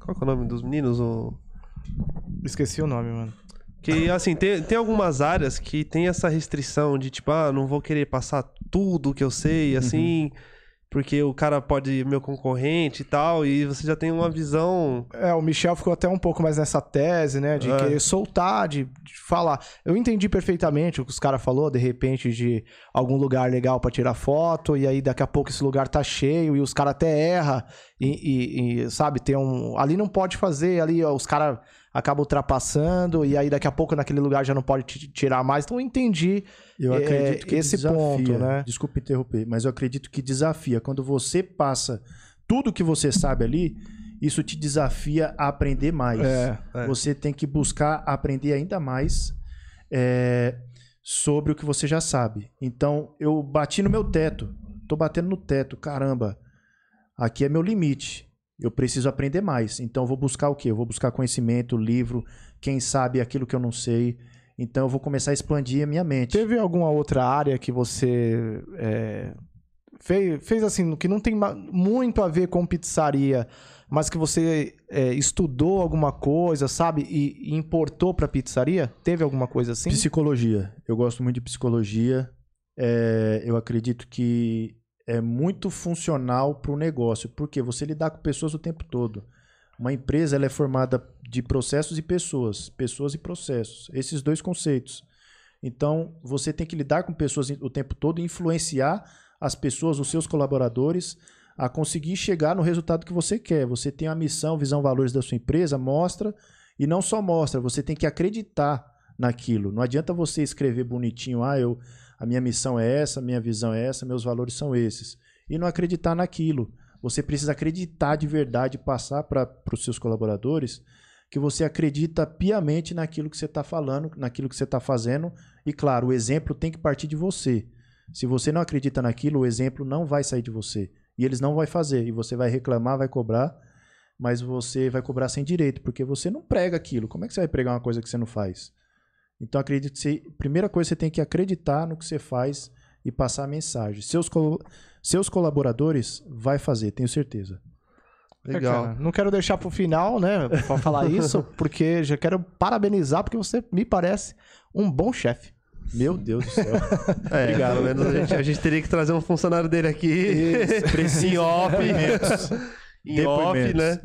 Qual que é o nome dos meninos? O... Esqueci o nome, mano. Que, assim, tem, tem algumas áreas que tem essa restrição de, tipo, ah, não vou querer passar tudo que eu sei, assim, porque o cara pode ir meu concorrente e tal, e você já tem uma visão. É, o Michel ficou até um pouco mais nessa tese, né? De É. querer soltar, de, de falar. Eu entendi perfeitamente o que os caras falou, de repente, de algum lugar legal pra tirar foto, e aí daqui a pouco esse lugar tá cheio, e os caras até erram, e, e- e, sabe, tem um. Ali não pode fazer, ali ó, os caras acabam ultrapassando, e aí daqui a pouco naquele lugar já não pode ti- tirar mais. Então eu entendi Eu É, acredito que esse desafia, ponto, né? Desculpa interromper, mas eu acredito que desafia. Quando você passa tudo que você sabe ali, isso te desafia a aprender mais. É, é. Você tem que buscar aprender ainda mais é, sobre o que você já sabe. Então, eu bati no meu teto. Tô batendo no teto, caramba. Aqui é meu limite. Eu preciso aprender mais. Então, eu vou buscar o quê? Eu vou buscar conhecimento, livro, quem sabe aquilo que eu não sei. Então, eu vou começar a expandir a minha mente. Teve alguma outra área que você é, fez, fez assim, que não tem muito a ver com pizzaria, mas que você é, estudou alguma coisa, sabe? E, e importou pra pizzaria? Teve alguma coisa assim? Psicologia. Eu gosto muito de psicologia. É, eu acredito que é muito funcional para o negócio, porque você lidar com pessoas o tempo todo. Uma empresa ela é formada de processos e pessoas, pessoas e processos, esses dois conceitos. Então, você tem que lidar com pessoas o tempo todo influenciar as pessoas, os seus colaboradores, a conseguir chegar no resultado que você quer. Você tem a missão, visão, valores da sua empresa, mostra e não só mostra, você tem que acreditar naquilo. Não adianta você escrever bonitinho, ah, eu, a minha missão é essa, a minha visão é essa, meus valores são esses, e não acreditar naquilo. Você precisa acreditar de verdade, passar para os seus colaboradores que você acredita piamente naquilo que você está falando, naquilo que você está fazendo. E claro, o exemplo tem que partir de você. Se você não acredita naquilo, o exemplo não vai sair de você. E eles não vão fazer. E você vai reclamar, vai cobrar, mas você vai cobrar sem direito, porque você não prega aquilo. Como é que você vai pregar uma coisa que você não faz? Então acredito que você, primeira coisa você tem que acreditar no que você faz e passar a mensagem. Seus, seus colaboradores vai fazer, tenho certeza. Legal. É, não quero deixar pro final, né, pra falar *laughs* isso, porque já quero parabenizar, porque você me parece um bom chefe. Meu Deus do céu. *laughs* É, Obrigado. Pelo menos a gente, a gente, teria que trazer um funcionário dele aqui. Precisa. em off. em off, né?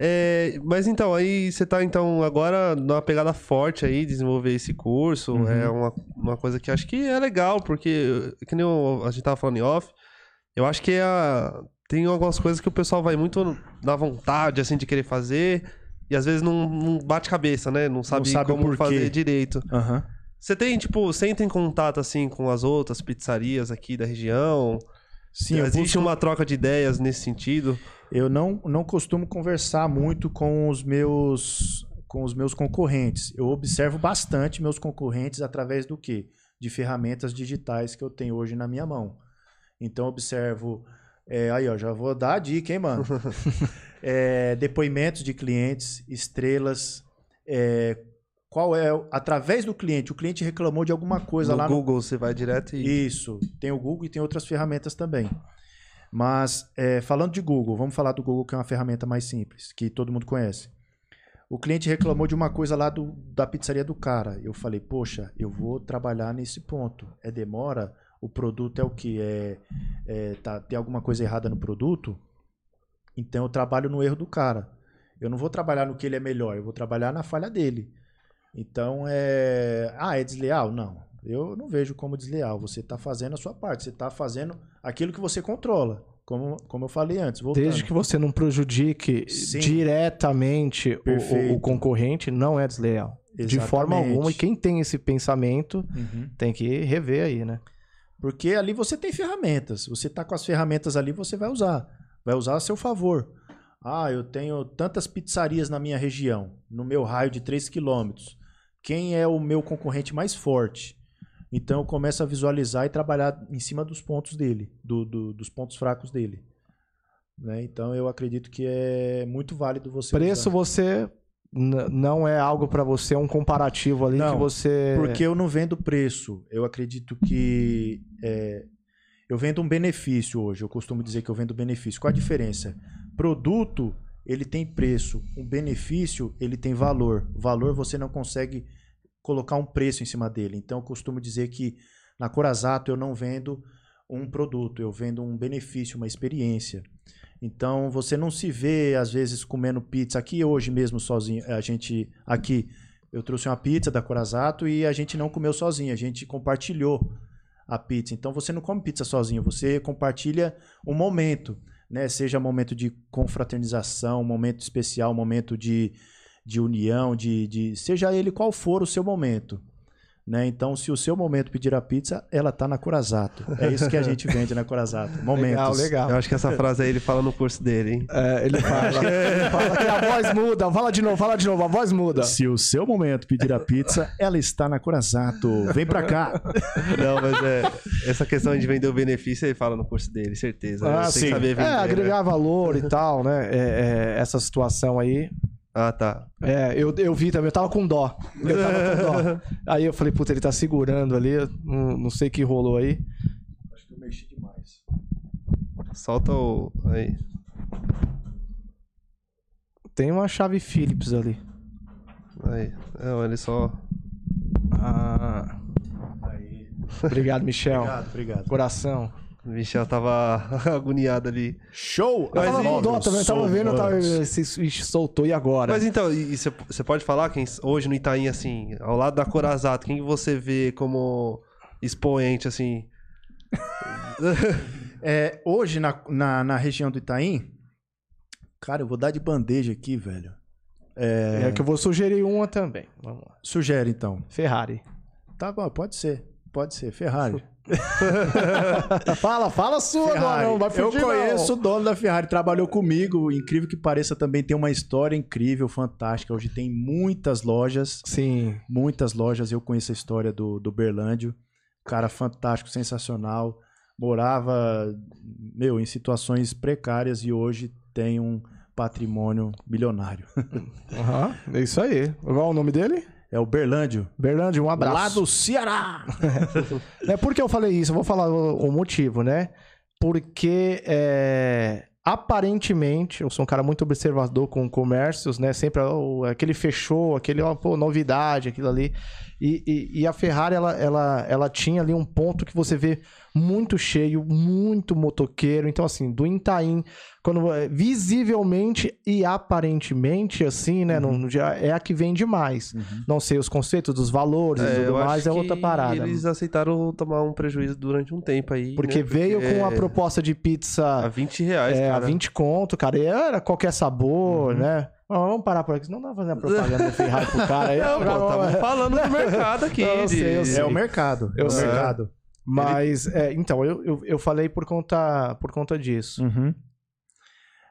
É, mas então, aí você tá então agora numa pegada forte aí, desenvolver esse curso. Uhum. É uma, uma coisa que acho que é legal, porque, que nem a gente tava falando em off, eu acho que é a, tem algumas coisas que o pessoal vai muito na vontade, assim, de querer fazer, e às vezes não, não bate cabeça, né? Não sabe, não sabe como fazer direito. Uhum. Você tem, tipo, você entra em contato, assim, com as outras pizzarias aqui da região? Sim, Existe busco... uma troca de ideias nesse sentido? Eu não, não costumo conversar muito com os meus com os meus concorrentes. Eu observo bastante meus concorrentes através do quê? De ferramentas digitais que eu tenho hoje na minha mão. Então observo é, aí, ó, já vou dar a dica, hein, mano? *laughs* é, depoimentos de clientes, estrelas, é, qual é através do cliente. O cliente reclamou de alguma coisa no lá Google, no Google. Você vai direto e isso. Tem o Google e tem outras ferramentas também. Mas é, falando de Google, vamos falar do Google que é uma ferramenta mais simples, que todo mundo conhece. O cliente reclamou de uma coisa lá do, da pizzaria do cara. Eu falei, poxa, eu vou trabalhar nesse ponto. É demora? O produto é o que? É, é, tá, tem alguma coisa errada no produto? Então eu trabalho no erro do cara. Eu não vou trabalhar no que ele é melhor, eu vou trabalhar na falha dele. Então é. Ah, é desleal? Não. Eu não vejo como desleal. Você está fazendo a sua parte. Você está fazendo aquilo que você controla. Como, como eu falei antes. Voltando. Desde que você não prejudique Sim. diretamente o, o, concorrente, não é desleal. Exatamente. De forma alguma. E quem tem esse pensamento uhum. tem que rever aí, né? Porque ali você tem ferramentas. Você está com as ferramentas ali, você vai usar. Vai usar a seu favor. Ah, eu tenho tantas pizzarias na minha região, no meu raio de 3 quilômetros. Quem é o meu concorrente mais forte? Então eu começo a visualizar e trabalhar em cima dos pontos dele, do, do, dos pontos fracos dele. Né? Então eu acredito que é muito válido você. Preço usar. você não é algo para você, é um comparativo ali não, que você. Porque eu não vendo preço. Eu acredito que é, eu vendo um benefício hoje. Eu costumo dizer que eu vendo benefício. Qual a diferença? Produto ele tem preço, um benefício ele tem valor. Valor você não consegue colocar um preço em cima dele. Então eu costumo dizer que na Corazato eu não vendo um produto, eu vendo um benefício, uma experiência. Então você não se vê às vezes comendo pizza aqui hoje mesmo sozinho. A gente aqui eu trouxe uma pizza da Corazato e a gente não comeu sozinho, a gente compartilhou a pizza. Então você não come pizza sozinho, você compartilha um momento, né? Seja um momento de confraternização, um momento especial, um momento de de união, de, de seja ele qual for o seu momento. Né? Então, se o seu momento pedir a pizza, ela tá na Corazato. É isso que a gente vende na Corazato. Momentos. Legal, legal. Eu acho que essa frase aí ele fala no curso dele, hein? É, ele fala. ele fala que a voz muda. Fala de novo, fala de novo, a voz muda. Se o seu momento pedir a pizza, ela está na Corazato. Vem pra cá. Não, mas é. Essa questão de vender o benefício, ele fala no curso dele, certeza. Ah, sim. é, agregar né? valor e tal, né? É, é, essa situação aí. Ah, tá. É, eu, eu vi também, eu tava com dó. Eu tava com dó. *laughs* Aí eu falei, puta, ele tá segurando ali, não, não sei o que rolou aí. Acho que eu mexi demais. Solta o. Aí. Tem uma chave Phillips ali. Aí. Não, ele só. Ah. Aí. Obrigado, Michel. Obrigado, obrigado. Coração. O Michel tava *laughs* agoniado ali. Show! Eu tava dó também, eu tava vendo, eu tava, se soltou e agora? Mas então, e você pode falar quem hoje no Itaim, assim, ao lado da Corazato, quem que você vê como expoente, assim? *laughs* É, hoje, na, na, na região do Itaim, cara, eu vou dar de bandeja aqui, velho. É que eu vou sugerir uma também. Vamos lá. Sugere, então. Ferrari. Tá bom, pode ser. Pode ser. Ferrari. *laughs* fala, fala sua Ferrari. não vai eu fugir conheço não. o dono da Ferrari, trabalhou comigo. Incrível que pareça, também tem uma história incrível, fantástica. Hoje tem muitas lojas, Sim. muitas lojas. Eu conheço a história do, do Berlândio. Cara fantástico, sensacional. Morava, meu, em situações precárias e hoje tem um patrimônio milionário. Aham, é isso aí. Qual é o nome dele? É o Berlândio. Bernardo, um abraço. Lá do Ceará! *laughs* É por que eu falei isso? Eu vou falar o, o motivo, né? Porque é, aparentemente eu sou um cara muito observador com comércios, né? Sempre ó, aquele fechou, aquele ó, pô, novidade, aquilo ali. E, e- e a Ferrari ela, ela, ela tinha ali um ponto que você vê muito cheio, muito motoqueiro. Então, assim, do Itaim, quando é, visivelmente e aparentemente, assim, né? no- no é a que vende mais. Não sei os conceitos dos valores e É, tudo eu mais, é outra parada. Eles aceitaram tomar um prejuízo durante um tempo aí. Porque né? veio com a é, proposta de A pizza 20 reais, é, a cara. 20 conto, cara. E era qualquer sabor, né? Mas vamos parar por aqui, senão dá pra fazer a propaganda *laughs* do Ferrari pro cara. aí. Não, pô, tava falando do mercado *laughs* aqui. Eu de- sei, eu sei. É o mercado. Eu é o sei. mercado. Mas, é, então, eu, eu, eu falei por conta, por conta disso. Uhum.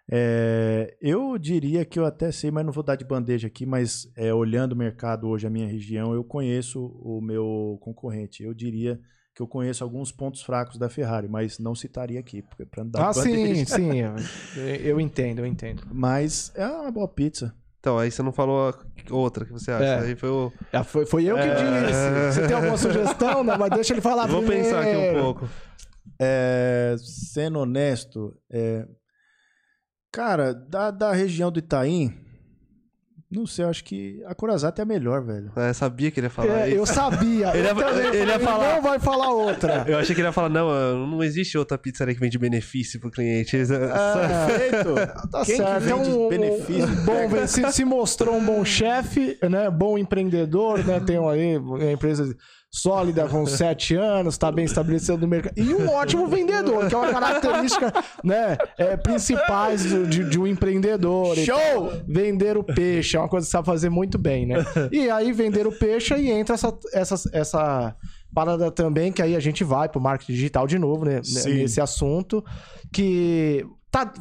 É, eu diria que eu até sei, mas não vou dar de bandeja aqui, mas é, olhando o mercado hoje, a minha região, eu conheço o meu concorrente. Eu diria que eu conheço alguns pontos fracos da Ferrari, mas não citaria aqui, porque para não dar Ah, sim, sim. Eu, *laughs* eu entendo, eu entendo. Mas é uma boa pizza. Então, aí você não falou outra que você acha. É. Aí foi o... É, foi, foi eu que disse. Você tem alguma sugestão? Não, mas deixa ele falar Vou primeiro. pensar aqui um pouco. É, sendo honesto, é, cara, da, da região do Itaim, não sei, eu acho que a Corazata é a melhor, velho. É, sabia que ele ia falar É, eu sabia. *laughs* Ele eu ia- também ele ia falar- Não vai falar outra. *laughs* Eu achei que ele ia falar, não, não existe outra pizzaria que vende benefício pro cliente. *laughs* Perfeito! Tá Quem certo. que vende é um, benefício? bom, se, se mostrou um bom chefe, né? Bom empreendedor, né? Tem aí uma empresa sólida com sete anos, está bem estabelecido no mercado. E um ótimo vendedor, que é uma característica, né? É, principais de, de um empreendedor. Show! tal. Vender o peixe é uma coisa que você sabe fazer muito bem, né? E aí vender o peixe e entra essa, essa, essa parada também, que aí a gente vai pro marketing digital de novo, né? Sim. Nesse assunto, que tá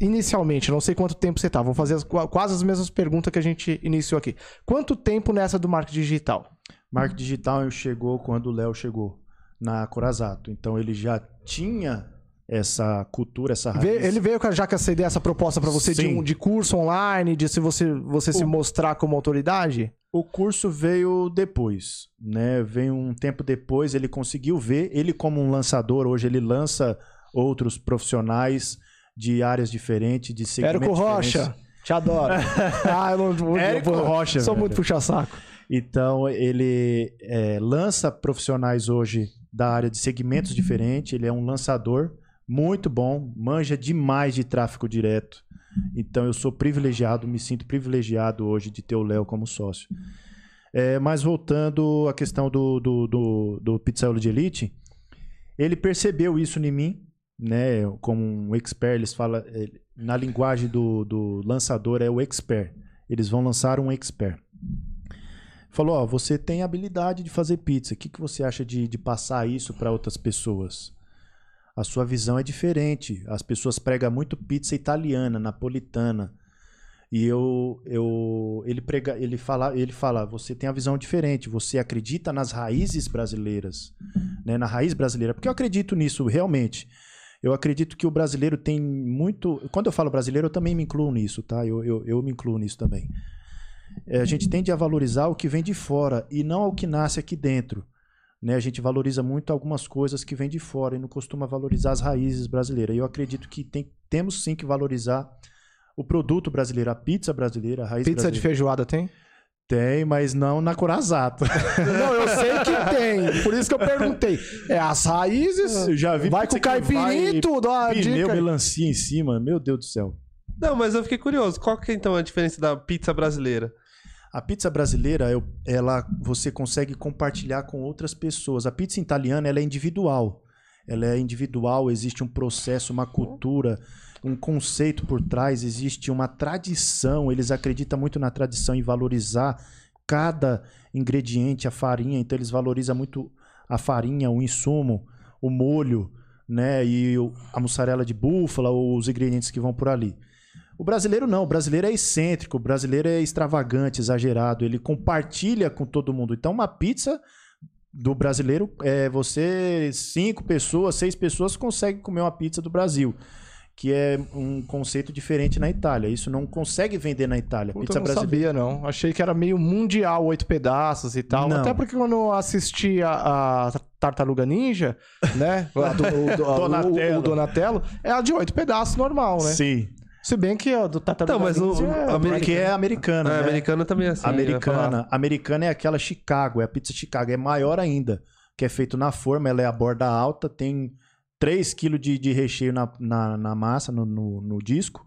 inicialmente, não sei quanto tempo você tá, vou fazer as- qua- quase as mesmas perguntas que a gente iniciou aqui. Quanto tempo nessa do marketing digital? Marketing digital chegou quando o Léo chegou na Corazato. Então ele já tinha essa cultura, essa raiz. Ele veio com a- já com essa ideia, essa proposta pra você de, um, de curso online, de se você, você se mostrar como autoridade? O curso veio depois, né? Veio um tempo depois, ele conseguiu ver, ele como um lançador, hoje ele lança outros profissionais de áreas diferentes, de segmentos Érico Rocha, diferentes. te adoro. *laughs* ah, eu não, eu, Érico eu- Rocha, Sou velho. muito puxa-saco. Então, ele é, lança profissionais hoje da área de segmentos diferentes. Ele é um lançador muito bom, manja demais de tráfego direto. Então, eu sou privilegiado, me sinto privilegiado hoje de ter o Léo como sócio. É, mas voltando à questão do, do, do, do Pizzaiolo de Elite, ele percebeu isso em mim, né? Como um expert, eles falam, na linguagem do, do lançador é o expert. Eles vão lançar um expert. Falou, ó, você tem habilidade de fazer pizza. O que, que você acha de, de passar isso para outras pessoas? A sua visão é diferente. As pessoas pregam muito pizza italiana, napolitana. E eu, eu ele prega, ele fala, ele fala, você tem a visão diferente. Você acredita nas raízes brasileiras, né? Na raiz brasileira. Porque eu acredito nisso realmente. Eu acredito que o brasileiro tem muito. Quando eu falo brasileiro, eu também me incluo nisso, tá? Eu, eu, eu me incluo nisso também. É, a gente tende a valorizar o que vem de fora e não o que nasce aqui dentro. Né? A gente valoriza muito algumas coisas que vêm de fora e não costuma valorizar as raízes brasileiras. E eu acredito que tem, temos sim que valorizar o produto brasileiro, a pizza brasileira, a raiz Pizza de brasileira. feijoada tem? Tem, mas não na Corazato. *laughs* Não, eu sei que tem. Por isso que eu perguntei. É as raízes. Eu já vi vai com caipirinha vai e tudo. Ó, Pneu, melancia em cima. Meu Deus do céu. Não, mas eu fiquei curioso. Qual que é então a diferença da pizza brasileira? A pizza brasileira, ela, você consegue compartilhar com outras pessoas. A pizza italiana, ela é individual. Ela é individual, existe um processo, uma cultura, um conceito por trás, existe uma tradição. Eles acreditam muito na tradição e valorizar cada ingrediente, a farinha. Então, eles valorizam muito a farinha, o insumo, o molho, né? E a mussarela de búfala, ou os ingredientes que vão por ali. O brasileiro não, o brasileiro é excêntrico, o brasileiro é extravagante, exagerado, ele compartilha com todo mundo. Então, uma pizza do brasileiro, é você, cinco pessoas, seis pessoas conseguem comer uma pizza do Brasil, que é um conceito diferente na Itália. Isso não consegue vender na Itália. Puta, pizza eu não brasileira. sabia, não. Achei que era meio mundial, oito pedaços e tal. Não. Até porque quando eu assisti a, a Tartaruga Ninja, né? *laughs* Do, o, do- a- o- Donatello. O, Donatello, é a de oito pedaços normal, né? Sim, Se bem que a do Tartaruga Não, mas o- é... a porque é americana. É, né? americana também é assim. americana. Americana é aquela Chicago, é a pizza Chicago, é maior ainda, que é feito na forma, ela é a borda alta, tem 3 kg de, de recheio na, na, na massa, no, no, no disco,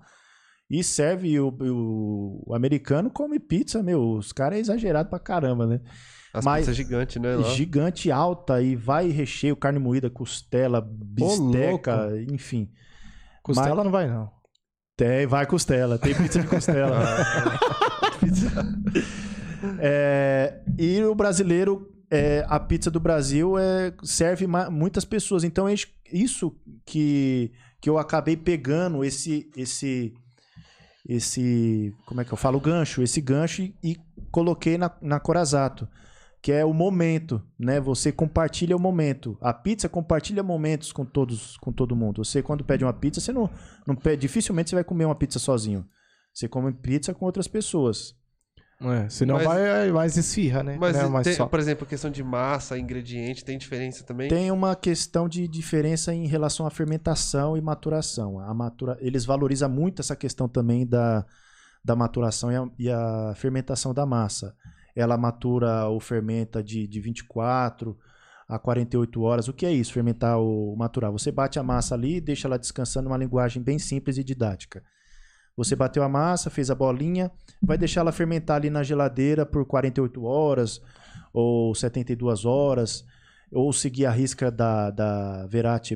e serve o, o, o americano come pizza, meu, os caras é exagerado pra caramba, né? As Mas- pizzas gigantes, né? lá. Gigante, alta, e vai recheio, carne moída, costela, bisteca, enfim. Costela não vai, não. Tem, vai costela. Tem pizza de costela. *laughs* É, e o brasileiro, é, a pizza do Brasil é, serve muitas pessoas. Então, é isso que, que eu acabei pegando, esse, esse, esse, como é que eu falo? Gancho, esse gancho e, e coloquei na, na Corazato. Que é o momento, né? Você compartilha o momento. A pizza compartilha momentos com todos, com todo mundo. Você, quando pede uma pizza, você não, não pede, dificilmente você vai comer uma pizza sozinho. Você come pizza com outras pessoas. É, senão Mas- vai mais esfirra, né? Mas, é mais tem- só. por exemplo, questão de massa, ingrediente, tem diferença também? Tem uma questão de diferença em relação à fermentação e maturação. A matura... Eles valorizam muito essa questão também da, da maturação e a, e a fermentação da massa. Ela matura ou fermenta de, de 24 a 48 horas. O que é isso, fermentar ou maturar? Você bate a massa ali e deixa ela descansando numa linguagem bem simples e didática. Você bateu a massa, fez a bolinha, vai deixar ela fermentar ali na geladeira por 48 horas ou 72 horas ou seguir a risca da, da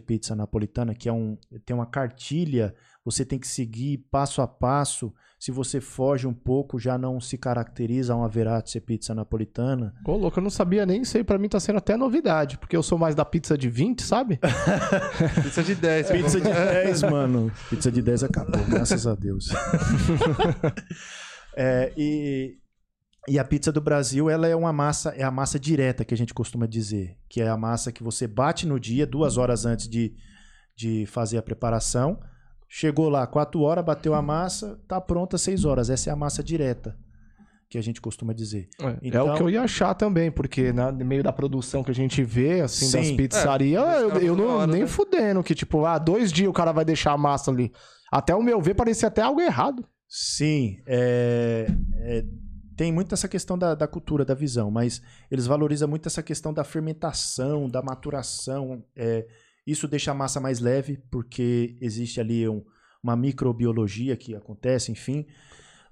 Pizza Napolitana, que é um, tem uma cartilha, você tem que seguir passo a passo. Se você foge um pouco, já não se caracteriza uma Verati Pizza Napolitana. Ô, louco, eu não sabia nem isso aí. Pra mim tá sendo até novidade. Porque eu sou mais da pizza de 20, sabe? *laughs* Pizza de 10. Pizza de *laughs* 10, mano. Pizza de 10 acabou, graças a Deus. *laughs* É, e, e a pizza do Brasil, ela é uma massa, é a massa direta que a gente costuma dizer, que é a massa que você bate no dia, duas horas antes de, de fazer a preparação. Chegou lá, quatro horas, bateu a massa, tá pronta seis horas. Essa é a massa direta que a gente costuma dizer. É, é Então- o que eu ia achar também, porque na- no meio da produção que a gente vê, assim, das Sim. pizzarias, É, eu, eu não, hora, nem né? fudendo, que tipo, ah, dois dias o cara vai deixar a massa ali. Até o meu ver parecia até algo errado. Sim, é, é, tem muito essa questão da, da cultura, da visão, mas eles valorizam muito essa questão da fermentação, da maturação. Isso deixa a massa mais leve, porque existe ali um- uma microbiologia que acontece, enfim.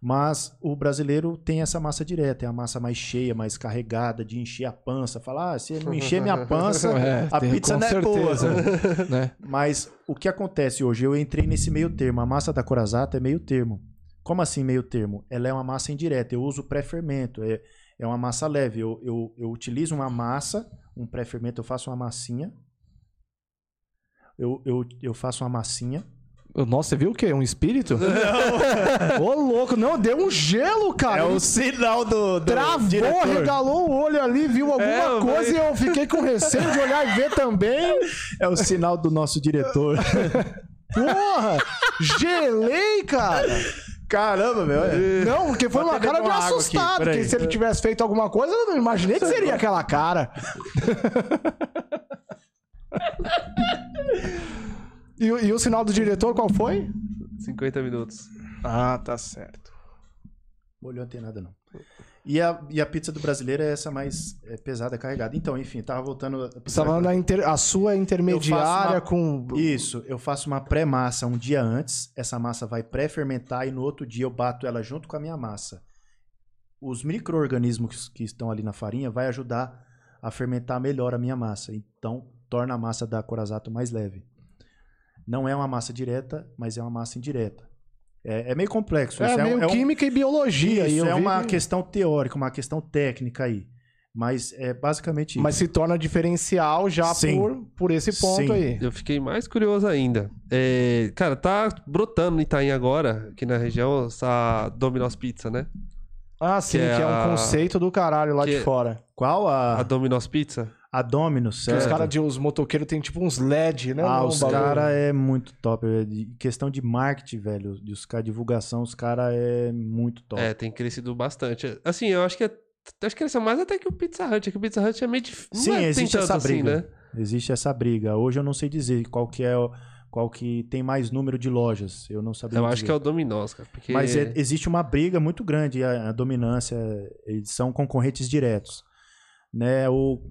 Mas o brasileiro tem essa massa direta, é a massa mais cheia, mais carregada, de encher a pança. Falar, ah, se não encher minha *laughs* pança, É, a tem- pizza não é boa. *laughs* né? Mas o que acontece hoje? Eu entrei nesse meio termo. A massa da Corazata é meio termo. Como assim meio termo? Ela é uma massa indireta. Eu uso pré-fermento. É, é uma massa leve. Eu, eu, eu utilizo uma massa, um pré-fermento, eu faço uma massinha. Eu, eu, eu faço uma massinha. Nossa, você viu o quê? Um espírito? *laughs* Ô, louco, não, deu um gelo, cara. Ele sinal do, Travou, regalou o olho ali, viu alguma É, coisa e eu fiquei com receio de olhar e ver também. É o sinal do nosso diretor. Porra! Gelei, cara! Caramba, meu. é. Não, porque foi Vou uma cara de uma aqui, assustado. Porque se ele tivesse feito alguma coisa, eu não imaginei que seria aquela cara. *laughs* e, o- e o sinal do diretor qual foi? 50 minutos. Ah, tá certo. Olhou, não tem nada não. E a, e a pizza do brasileiro é essa mais é, pesada, carregada. Então, enfim, tava voltando. Você tá falando a, inter- a sua intermediária uma- com. Isso, eu faço uma pré-massa um dia antes. Essa massa vai pré-fermentar e no outro dia eu bato ela junto com a minha massa. Os micro-organismos que estão ali na farinha vai ajudar a fermentar melhor a minha massa. Então, torna a massa da Corazato mais leve. Não é uma massa direta, mas é uma massa indireta. É, é meio complexo. É, isso meio um- é um- química e biologia. isso, e é uma que- questão teórica, uma questão técnica aí. Mas é basicamente isso. Mas se torna diferencial já Sim. por, por esse ponto Sim. aí. Eu fiquei mais curioso ainda. É, cara, tá brotando no Itaim agora, aqui na região, essa Domino's Pizza, né? Ah, sim, que Que é, é um a- conceito do caralho lá que- de fora. Qual A a, Domino's Pizza. A Que certo? os caras de os motoqueiros tem tipo uns LED, né? Ah, Não, os caras é muito top. é de- questão de marketing, velho. De os caras, divulgação, os caras é muito top. É, tem crescido bastante. Assim, eu acho que é, acho que cresceu mais até que o Pizza Hut. É que o Pizza Hut é meio difícil. Sim, é, existe essa assim, briga. né? Existe essa briga. Hoje eu não sei dizer qual que é o- qual que tem mais número de lojas. Eu não sabia Eu dizer. acho que é o Domino's, cara. Porque... Mas é- existe uma briga muito grande, a, a dominância, eles são concorrentes diretos. Né? O,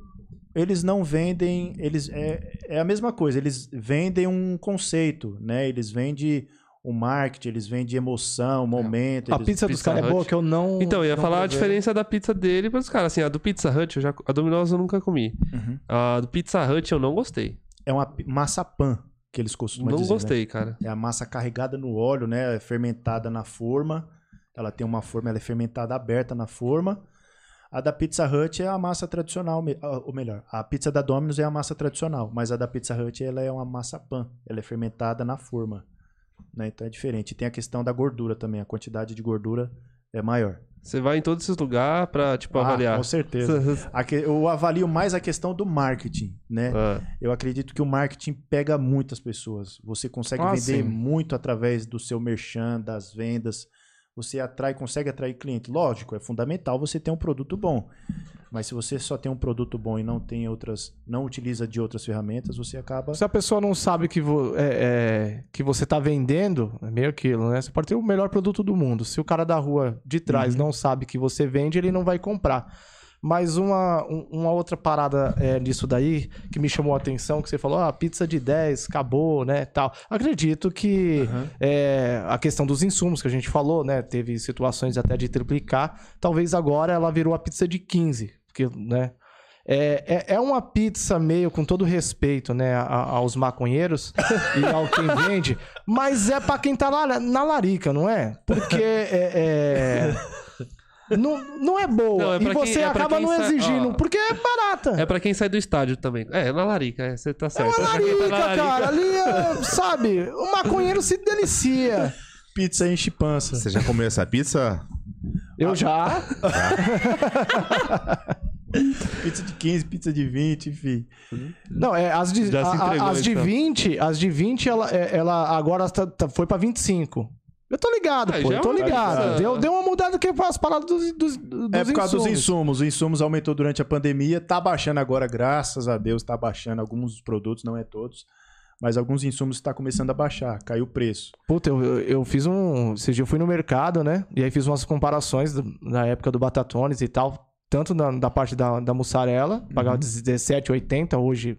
eles não vendem, eles é, é a mesma coisa, eles vendem um conceito, né? Eles vendem o marketing, eles vendem emoção, momento. A eles- pizza dos Pizza caras é boa, que eu não. Então, eu ia não falar a provei. diferença da pizza dele para os caras. Assim, a do Pizza Hut, eu já, a Domino's eu nunca comi. Uhum. A do Pizza Hut eu não gostei. É uma massa pan que eles costumam não dizer. né? gostei, cara. É a massa carregada no óleo, né? É fermentada na forma. Ela tem uma forma, ela é fermentada aberta na forma. A da Pizza Hut é a massa tradicional, ah, ou melhor, a pizza da Domino's é a massa tradicional, mas a da Pizza Hut ela é uma massa pan, ela é fermentada na forma, né? Então é diferente. E tem a questão da gordura também, a quantidade de gordura é maior. Você vai em todos esses lugares pra, tipo, Ah, avaliar. com certeza. *laughs* Eu avalio mais a questão do marketing, né? Ah, Eu acredito que o marketing pega muitas pessoas. Você consegue Ah, vender sim. muito através do seu merchan, das vendas. Você atrai, consegue atrair cliente. Lógico, é fundamental você ter um produto bom. Mas se você só tem um produto bom e não tem outras, não utiliza de outras ferramentas, você acaba. Se a pessoa não sabe que, vo- é, é, que você tá vendendo, é meio aquilo, né? Você pode ter o melhor produto do mundo. Se o cara da rua de trás Uhum. não sabe que você vende, ele não vai comprar. Mas uma, um- uma outra parada é, nisso daí que me chamou a atenção, que você falou, ah, pizza de 10, acabou, né, tal. Acredito que Uhum. é, a questão dos insumos que a gente falou, né, teve situações até de triplicar. Talvez agora ela virou a pizza de 15, porque, né, é, é, é uma pizza meio, com todo respeito, né, a- aos maconheiros *laughs* e ao quem vende, mas é pra quem tá lá na larica, não é? Porque é, é- não, não é boa. Não, é e quem- você é pra acaba quem não exigindo, ó. porque é barata. É pra quem sai do estádio também. É, na larica, é, você tá É certo. uma pra quem tá larica, larica. cara. Ali, é, sabe, o maconheiro se delicia. Pizza enche pança. Você já comeu essa pizza? Eu já. *laughs* Pizza de 15, pizza de 20, enfim. Não, é, as de, Já a- entregou, as de então. 20, as de 20, ela, é- ela agora tá- tá- foi pra 25. Eu tô ligado, Ah, pô. já Eu tô é uma ligado. Deu, deu uma mudada que as paradas dos, dos, dos É por causa dos insumos. insumos. Os insumos aumentou durante a pandemia. Tá baixando agora, graças a Deus, tá baixando. Alguns produtos, não é todos. Mas alguns insumos está começando a baixar. Caiu o preço. Puta, eu, eu, eu fiz um. Esse dia eu fui no mercado, né? E aí fiz umas comparações do- na época do Batatones e tal. Tanto na, da parte da, da mussarela, pagava Uhum. 17,80, hoje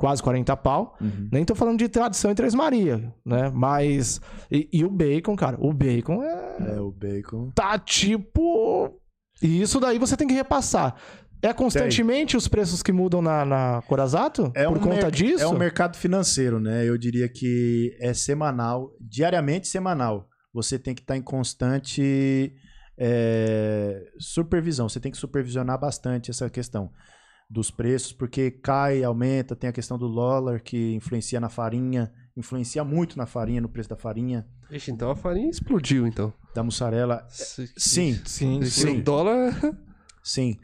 quase 40 pau. Nem tô falando de tradição em Três Maria, né? Mas. E, e o bacon, cara. O bacon é. É, o bacon. Tá tipo. E isso daí você tem que repassar. É constantemente os preços que mudam na, na Corazato? É por um conta mer- disso? É um mercado financeiro, né? Eu diria que é semanal, diariamente semanal. Você tem que estar em constante é, supervisão. Você tem que supervisionar bastante essa questão dos preços, porque cai, aumenta, tem a questão do dólar que influencia na farinha, influencia muito na farinha, no preço da farinha, Ixi, então a farinha explodiu, então. da mussarela. Se- Sim, Sim, se sim. O dólar... *laughs* Sim.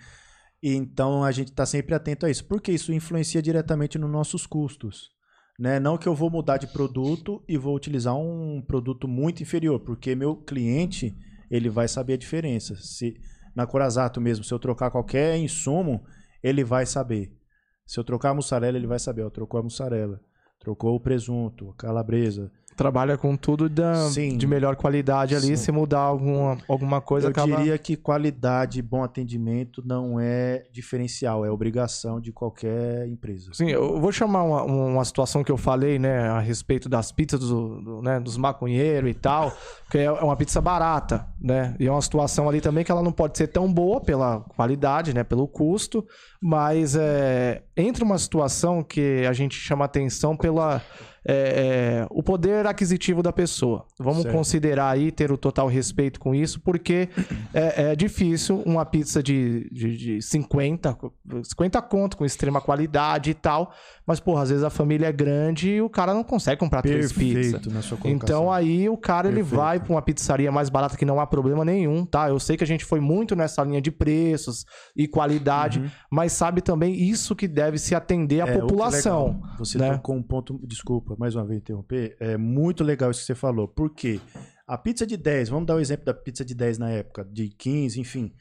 Então a gente está sempre atento a isso, porque isso influencia diretamente nos nossos custos. Né? Não que eu vou mudar de produto e vou utilizar um produto muito inferior, porque meu cliente ele vai saber a diferença. Se na Corazato mesmo, se eu trocar qualquer insumo, ele vai saber. Se eu trocar a mussarela, ele vai saber. Ó, trocou a mussarela, trocou o presunto, a calabresa. Trabalha com tudo da, Sim. de melhor qualidade ali. Sim. Se mudar alguma, alguma coisa, Eu acaba... diria que qualidade e bom atendimento não é diferencial, é obrigação de qualquer empresa. Sim, eu vou chamar uma, uma situação que eu falei, né, a respeito das pizzas do, do, né, dos maconheiros e tal, que é uma pizza barata, né? E é uma situação ali também que ela não pode ser tão boa pela qualidade, né, pelo custo, mas é, entra uma situação que a gente chama atenção pela é, é, o poder aquisitivo da pessoa. Vamos Certo. considerar aí, ter o total respeito com isso, porque é, é difícil uma pizza de, de, de 50, 50 conto, com extrema qualidade e tal, mas, porra, às vezes a família é grande e o cara não consegue comprar três pizzas. Perfeito na sua colocação. Então aí o cara ele Perfeito. vai pra uma pizzaria mais barata que não há problema nenhum, tá? Eu sei que a gente foi muito nessa linha de preços e qualidade, mas sabe também isso que deve se atender à Uhum. É, que população. Você né? tocou um ponto, desculpa, mais uma vez interromper. É muito legal isso que você falou. Por quê? A pizza de 10, vamos dar o exemplo da pizza de 10 na época, de 15, enfim.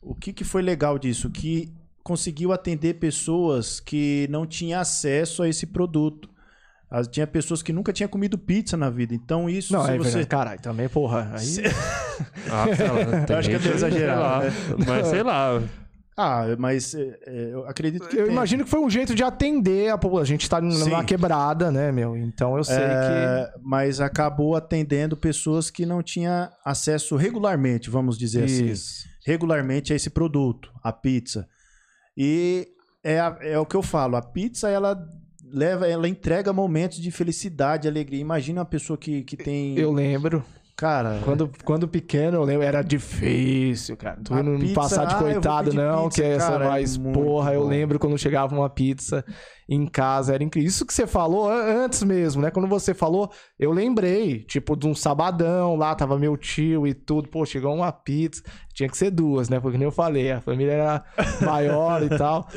O que, que foi legal disso? Que conseguiu atender pessoas que não tinham acesso a esse produto. As- Tinha pessoas que nunca tinham comido pizza na vida. Então, isso Não, se é você. verdade. Caralho, também, porra. Aí... *laughs* Ah, sei lá, Eu acho que é também, exagerado, lá. Mas sei lá. Ah, mas é, é, eu acredito que. Eu tem. imagino que foi um jeito de atender a população. A gente tá Sim. numa quebrada, né, meu? Então eu sei que. É, Mas acabou atendendo pessoas que não tinham acesso regularmente, vamos dizer assim. Isso. Regularmente a esse produto, a pizza. E é, a- é o que eu falo, a pizza ela leva, ela entrega momentos de felicidade, alegria. Imagina uma pessoa que, que tem. Eu lembro. Cara, Quando, quando pequeno, eu lembro, era difícil, cara. Tu não pizza, passar de ah, eu coitado, pedir não, pizza, que essa cara, é mais porra. Eu bom. lembro quando chegava uma pizza em casa, era incrível. Isso que você falou an- antes mesmo, né? Quando você falou, eu lembrei, tipo, de um sabadão lá, tava meu tio e tudo. Pô, chegou uma pizza. Tinha que ser duas, né? Porque nem eu falei, a família era maior e tal.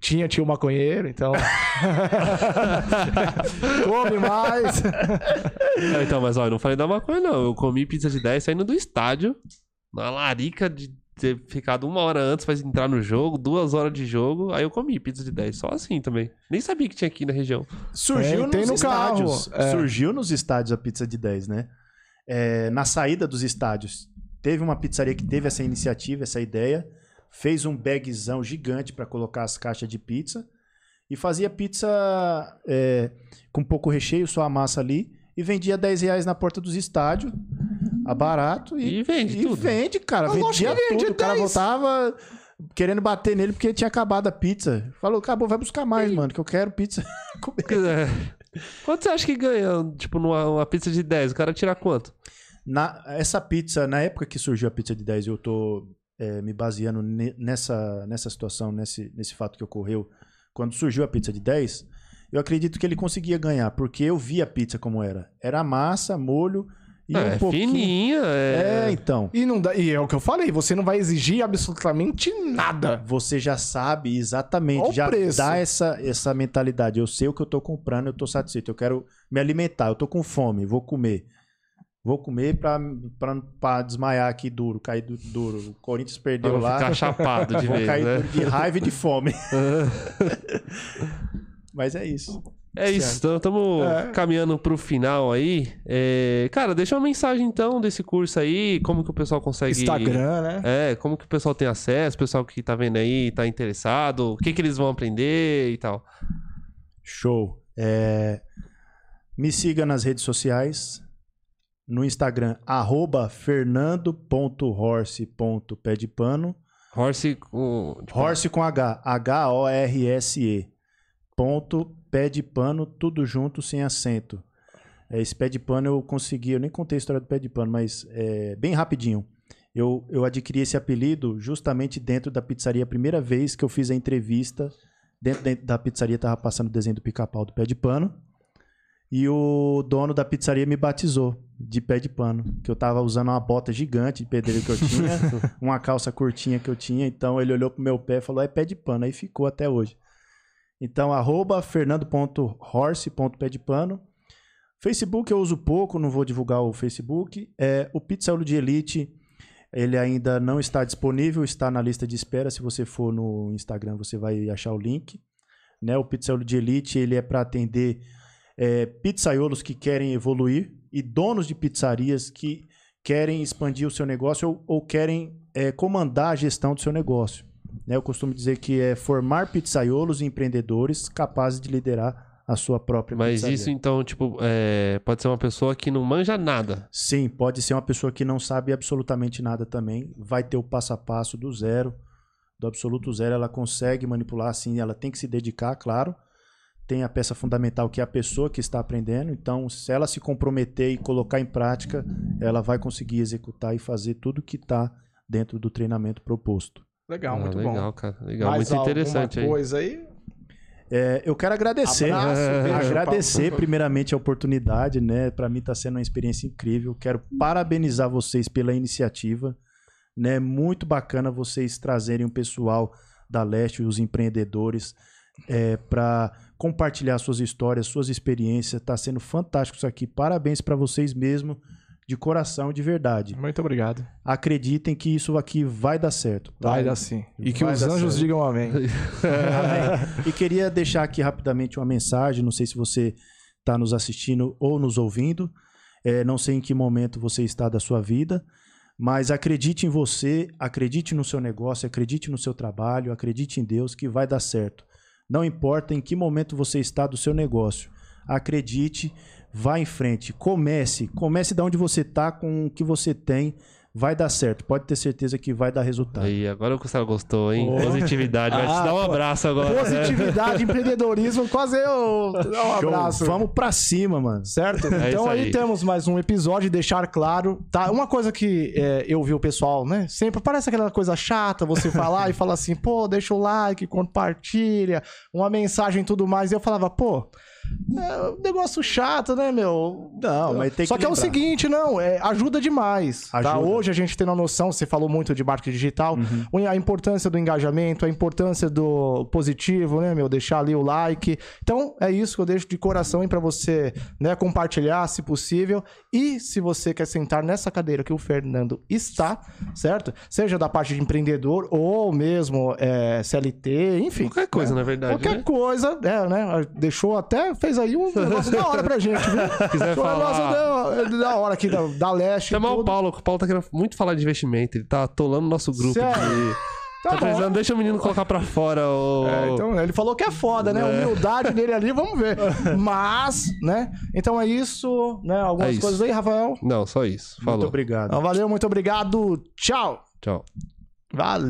Tinha tio maconheiro, então. *laughs* Come mais. Ah, então, mas olha, eu não falei da maconha, não. Eu comi pizza de 10 saindo do estádio, na larica de ter ficado uma hora antes pra entrar no jogo, duas horas de jogo, aí eu comi pizza de 10, só assim também. Nem sabia que tinha aqui na região. Surgiu É, tem nos no estádios. é. Surgiu nos estádios a pizza de 10, né? É, na saída dos estádios, teve uma pizzaria que teve essa iniciativa, essa ideia, fez um bagzão gigante para colocar as caixas de pizza e fazia pizza é, com pouco recheio, só a massa ali, e vendia 10 reais na porta dos estádios, a barato, e, E vende e tudo. vende, cara. Mas vendia tudo. O cara 10. voltava querendo bater nele porque tinha acabado a pizza. Falou, acabou, vai buscar mais, mano, que eu quero pizza. *laughs* É. Quanto você acha que ganha, tipo, numa uma pizza de 10? O cara tira quanto? Na, essa pizza, na época que surgiu a pizza de 10, eu tô é, me baseando ne- nessa, nessa situação, nesse, nesse fato que ocorreu. Quando surgiu a pizza de 10, eu acredito que ele conseguia ganhar, porque eu vi a pizza como era. Era massa, molho e é, um é pouquinho... fininha, É, é... então. E, não dá, e é o que eu falei, você não vai exigir absolutamente nada. Você já sabe exatamente, já preço. dá essa, essa mentalidade. Eu sei o que eu tô comprando, eu tô satisfeito, eu quero me alimentar, eu tô com fome, vou comer. Vou comer pra, pra, pra desmaiar aqui duro, cair du- duro. O Corinthians perdeu lá. ficar chapado de *laughs* Vou vez, cair né? de raiva e de fome. *laughs* Mas é isso. É isso, então estamos É. caminhando pro final aí. É, Cara, deixa uma mensagem então desse curso aí, como que o pessoal consegue... Instagram, né? É, como que o pessoal tem acesso, o pessoal que tá vendo aí, tá interessado, o que que eles vão aprender e tal. Show. É, Me siga nas redes sociais. No Instagram, arroba fernando.horse.pé de pano. Horse com... tipo, Horse com H. H-O-R-S-E. Ponto, pé de pano, tudo junto, sem acento. É, Esse pé de pano eu consegui, eu nem contei a história do pé de pano, mas é, bem rapidinho. Eu, eu adquiri esse apelido justamente dentro da pizzaria. A primeira vez que eu fiz a entrevista, dentro da- da pizzaria tava passando o desenho do pica-pau do pé de pano. E o dono da pizzaria me batizou de pé de pano. Que eu tava usando uma bota gigante de pedreiro que eu tinha, *laughs* uma calça curtinha que eu tinha. Então ele olhou pro meu pé e falou: é pé de pano. Aí ficou até hoje. Então, arroba fernando.horse.pé de pano. Facebook eu uso pouco, não vou divulgar o Facebook. É, o Pizzaolo de Elite, ele ainda não está disponível, está na lista de espera. Se você for no Instagram, você vai achar o link. Né? O Pizzaolo de Elite, ele é para atender é, pizzaiolos que querem evoluir e donos de pizzarias que querem expandir o seu negócio ou, ou querem é, comandar a gestão do seu negócio. Né? Eu costumo dizer que é formar pizzaiolos e empreendedores capazes de liderar a sua própria Mas pizzaria. isso, então, tipo, é, pode ser uma pessoa que não manja nada. Sim, pode ser uma pessoa que não sabe absolutamente nada também. Vai ter o passo a passo do zero, do absoluto zero. Ela consegue manipular, sim, ela tem que se dedicar, claro. Tem a peça fundamental que é a pessoa que está aprendendo. Então, se ela se comprometer e colocar em prática, ela vai conseguir executar e fazer tudo que está dentro do treinamento proposto. Legal, Ah, muito legal, bom. cara. Legal, Mais muito interessante aí. alguma coisa aí? É, eu quero agradecer, Abraço, *laughs* agradecer primeiramente a oportunidade, né? Para mim está sendo uma experiência incrível. Quero parabenizar vocês pela iniciativa, né? Muito bacana vocês trazerem o pessoal da Leste, os empreendedores, para compartilhar suas histórias, suas experiências. Está sendo fantástico isso aqui. Parabéns para vocês mesmo, de coração, de verdade. Muito obrigado. Acreditem que isso aqui vai dar certo. tá? Vai dar sim. E que Vai os anjos certo. digam amém. Amém. E queria deixar aqui rapidamente uma mensagem. Não sei se você está nos assistindo ou nos ouvindo. É, não sei em que momento você está da sua vida. Mas acredite em você, acredite no seu negócio, acredite no seu trabalho, acredite em Deus que vai dar certo. Não importa em que momento você está do seu negócio. Acredite, vá em frente, comece, comece de onde você está com o que você tem, vai dar certo. Pode ter certeza que vai dar resultado. Aí, agora o Gustavo gostou, hein? Pô. Positividade. Vai te Ah, dar um abraço agora. né? Positividade, *laughs* empreendedorismo, quase eu. Um Show. abraço. Vamos pra cima, mano. Certo? É então aí. aí. temos mais um episódio, deixar claro, tá? Uma coisa que é, eu vi o pessoal, né? Sempre parece aquela coisa chata você falar e *laughs* falar assim, pô, deixa o like, compartilha, uma mensagem e tudo mais. E eu falava, pô, é um negócio chato, né, meu? Não, mas tem Só que que, é o seguinte, não, é, ajuda demais. Tá? Ajuda. Hoje a gente tem uma noção, você falou muito de marketing digital, Uhum. a importância do engajamento, a importância do positivo, né, meu? Deixar ali o like. Então, é isso que eu deixo de coração pra você, né, compartilhar, se possível. E se você quer sentar nessa cadeira que o Fernando está, certo? Seja da parte de empreendedor ou mesmo é, CLT, enfim. Qualquer coisa, na verdade. Qualquer né? coisa, é, né? Deixou até, fez aí um negócio da hora pra gente, viu? *laughs* quiser Foi um negócio falar- da, da hora aqui da, da Leste. Chamar o. Paulo, que o Paulo tá querendo muito falar de investimento. Ele tá atolando o nosso grupo. Sério? de- *laughs* Tá Tá, precisando, deixa o menino colocar pra fora o. É, então, ele falou que é foda, né? A humildade dele ali, vamos ver. *laughs* Mas, né? Então é isso, né? Algumas É isso. coisas aí, Rafael. Não, só isso. Falou. Muito obrigado. Então, valeu, muito obrigado. Tchau. Tchau. Valeu.